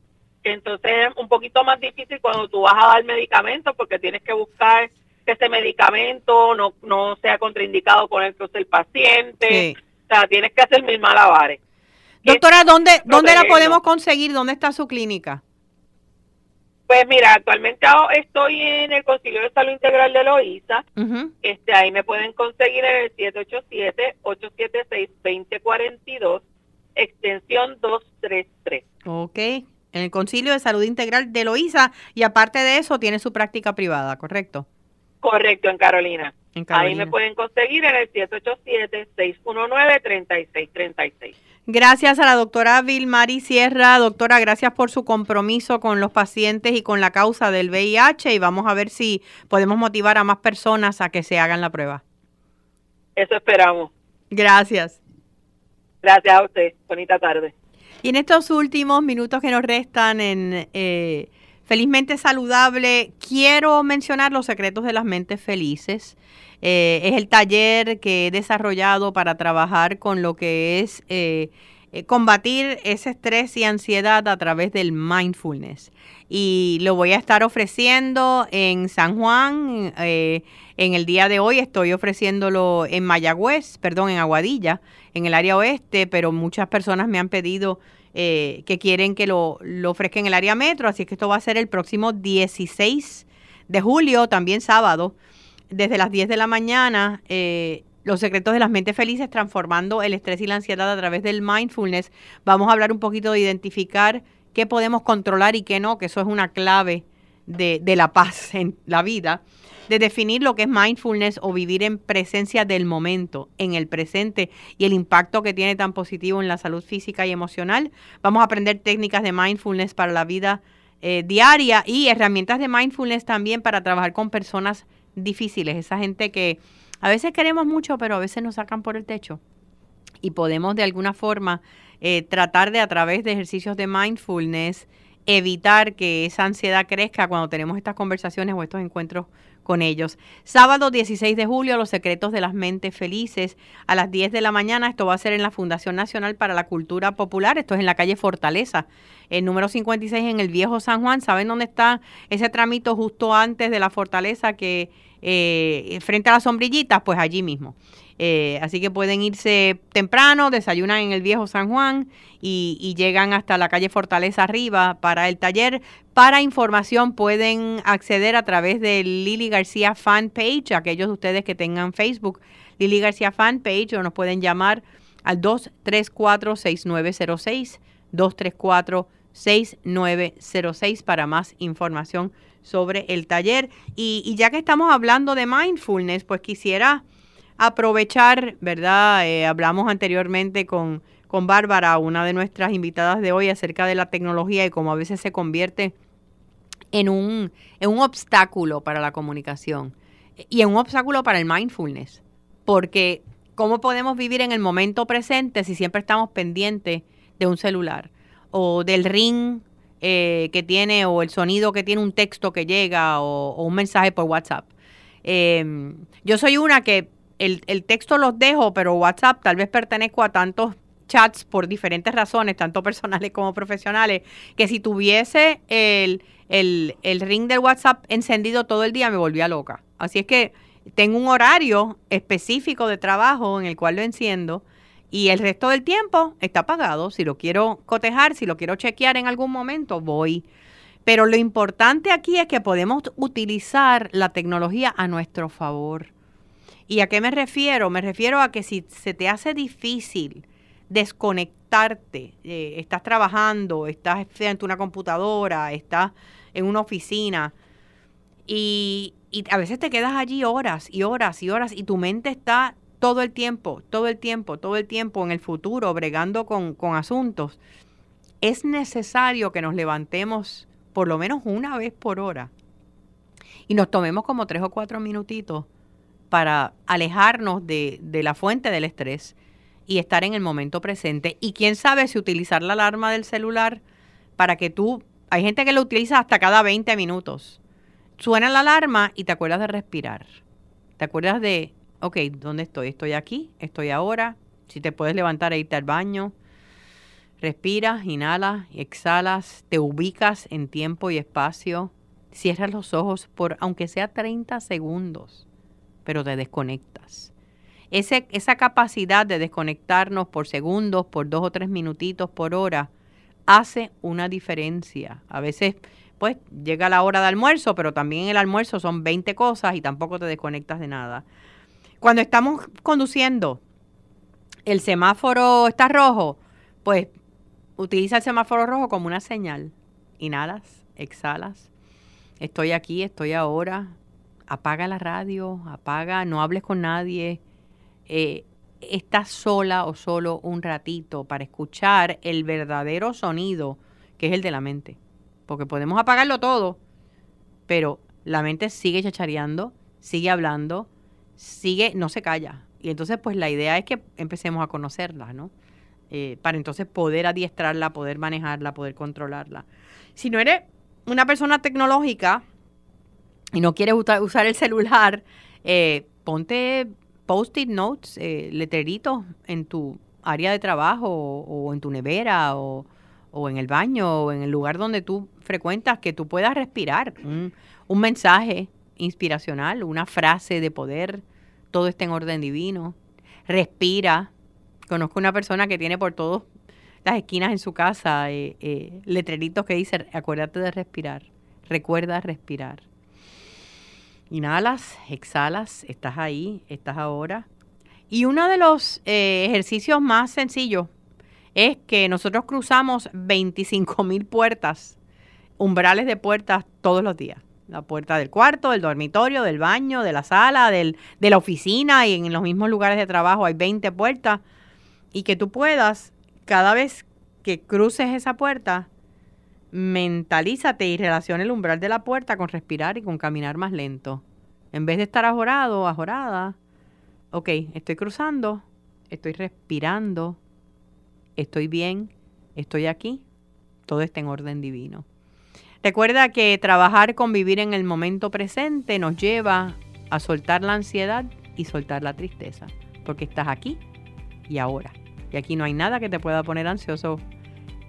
entonces es un poquito más difícil cuando tú vas a dar medicamentos porque tienes que buscar que ese medicamento no, no sea contraindicado con el que usa el paciente, o sea, tienes que hacer mil malabares. Doctora, ¿dónde, ¿dónde la podemos conseguir? ¿Dónde está su clínica? Pues mira, actualmente estoy en el Concilio de Salud Integral de Loíza. este, ahí me pueden conseguir en el 787-876-2042, extensión 233. Ok, en el Concilio de Salud Integral de Loíza. Y aparte de eso, tiene su práctica privada, ¿correcto? Correcto, en Carolina. En Carolina. Ahí me pueden conseguir en el 787-619-3636. Gracias a la doctora Vilmari Sierra. Doctora, gracias por su compromiso con los pacientes y con la causa del VIH y vamos a ver si podemos motivar a más personas a que se hagan la prueba. Eso esperamos. Gracias. Gracias a usted. Bonita tarde. Y en estos últimos minutos que nos restan en eh, Felizmente Saludable, quiero mencionar los secretos de las mentes felices. Eh, es el taller que he desarrollado para trabajar con lo que es eh, eh, combatir ese estrés y ansiedad a través del mindfulness. Y lo voy a estar ofreciendo en San Juan. Eh, en el día de hoy estoy ofreciéndolo en Mayagüez, perdón, en Aguadilla, en el área oeste, pero muchas personas me han pedido eh, que quieren que lo, lo en el área metro, así que esto va a ser el próximo 16 de julio, también sábado, desde las 10 de la mañana. Eh, los secretos de las mentes felices, transformando el estrés y la ansiedad a través del mindfulness. Vamos a hablar un poquito de identificar qué podemos controlar y qué no, que eso es una clave de, la paz (laughs) en la vida. De definir lo que es mindfulness o vivir en presencia del momento, en el presente y el impacto que tiene tan positivo en la salud física y emocional. Vamos a aprender técnicas de mindfulness para la vida eh, diaria y herramientas de mindfulness también para trabajar con personas difíciles, esa gente que a veces queremos mucho, pero a veces nos sacan por el techo. Y podemos de alguna forma eh, tratar de a través de ejercicios de mindfulness evitar que esa ansiedad crezca cuando tenemos estas conversaciones o estos encuentros con ellos. Sábado 16 de julio, Los Secretos de las Mentes Felices, a las 10 de la mañana. Esto va a ser en la Fundación Nacional para la Cultura Popular. Esto es en la calle Fortaleza, el número 56 en el Viejo San Juan. ¿Saben dónde está ese tramito justo antes de la Fortaleza que eh, frente a las sombrillitas? Pues allí mismo. Eh, así que pueden irse temprano, desayunan en el viejo San Juan y, llegan hasta la calle Fortaleza arriba para el taller. Para información pueden acceder a través de Lili García Fan Page, aquellos de ustedes que tengan Facebook, Lili García Fan Page, o nos pueden llamar al 234-6906, 234-6906 para más información sobre el taller. Y, y ya que estamos hablando de mindfulness, pues quisiera aprovechar, ¿verdad? Eh, hablamos anteriormente con, con Bárbara, una de nuestras invitadas de hoy, acerca de la tecnología y cómo a veces se convierte en un, en un obstáculo para la comunicación y en un obstáculo para el mindfulness. Porque ¿cómo podemos vivir en el momento presente si siempre estamos pendientes de un celular o del ring eh, que tiene o el sonido que tiene un texto que llega o, un mensaje por WhatsApp? Em, yo soy una que el, texto los dejo, pero WhatsApp tal vez pertenezco a tantos chats por diferentes razones, tanto personales como profesionales, que si tuviese el, el, el, ring del WhatsApp encendido todo el día me volvía loca. Así es que tengo un horario específico de trabajo en el cual lo enciendo y el resto del tiempo está apagado. Si lo quiero cotejar, si lo quiero chequear en algún momento, voy. Pero lo importante aquí es que podemos utilizar la tecnología a nuestro favor. ¿Y a qué me refiero? Me refiero a que si se te hace difícil desconectarte, eh, estás trabajando, estás frente a una computadora, estás en una oficina y, a veces te quedas allí horas y horas y horas y tu mente está todo el tiempo, todo el tiempo, todo el tiempo en el futuro bregando con, con asuntos. Es necesario que nos levantemos por lo menos una vez por hora y nos tomemos como tres o cuatro minutitos para alejarnos de, la fuente del estrés y estar en el momento presente. Y quién sabe si utilizar la alarma del celular para que tú, hay gente que lo utiliza hasta cada 20 minutos. Suena la alarma y te acuerdas de respirar. Te acuerdas de, ok, ¿dónde estoy? Estoy aquí, estoy ahora. Si te puedes levantar e irte al baño. Respiras, inhalas exhalas, te ubicas en tiempo y espacio. Cierras los ojos por, aunque sea 30 segundos pero te desconectas. Esa capacidad de desconectarnos por segundos, por dos o tres minutitos por hora, hace una diferencia. A veces, pues, llega la hora de almuerzo, pero también el almuerzo son 20 cosas y tampoco te desconectas de nada. Cuando estamos conduciendo, el semáforo está rojo, pues utiliza el semáforo rojo como una señal. Inhalas, exhalas. Estoy aquí, estoy ahora, apaga la radio, apaga, no hables con nadie, eh, estás sola o solo un ratito para escuchar el verdadero sonido que es el de la mente. Porque podemos apagarlo todo, pero la mente sigue chachareando, sigue hablando, sigue, no se calla. Y entonces, pues la idea es que empecemos a conocerla, ¿no? Eh, para entonces poder adiestrarla, poder manejarla, poder controlarla. Si no eres una persona tecnológica, y no quieres usar el celular, eh, ponte post-it notes, eh, letreritos en tu, área de trabajo o, en tu nevera o, en el baño o en el lugar donde tú frecuentas, que tú puedas respirar un, mensaje inspiracional, una frase de poder, todo está en orden divino. Respira. Conozco una persona que tiene por todas las esquinas en su casa eh, eh, letreritos que dicen, acuérdate de respirar, recuerda respirar. Inhalas, exhalas, estás ahí, estás ahora. Y uno de los eh, ejercicios más sencillos es que nosotros cruzamos 25 mil puertas, umbrales de puertas todos los días. La puerta del cuarto, del dormitorio, del baño, de la sala, del, de la oficina y en los mismos lugares de trabajo hay 20 puertas. Y que tú puedas, cada vez que cruces esa puerta, mentalízate y relaciona el umbral de la puerta con respirar y con caminar más lento. En vez de estar ajorado o ajorada, ok, estoy cruzando, estoy respirando, estoy bien, estoy aquí, todo está en orden divino. Recuerda que trabajar con vivir en el momento presente nos lleva a soltar la ansiedad y soltar la tristeza, porque estás aquí y ahora. Y aquí no hay nada que te pueda poner ansioso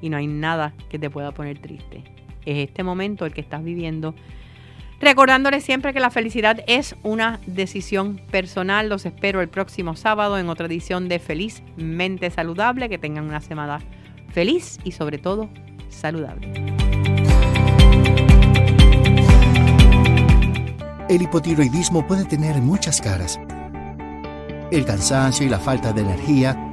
y no hay nada que te pueda poner triste. Es este momento el que estás viviendo. Recordándole siempre que la felicidad es una decisión personal. Los espero el próximo sábado en otra edición de Felizmente Saludable. Que tengan una semana feliz y sobre todo saludable. El hipotiroidismo puede tener muchas caras. El cansancio y la falta de energía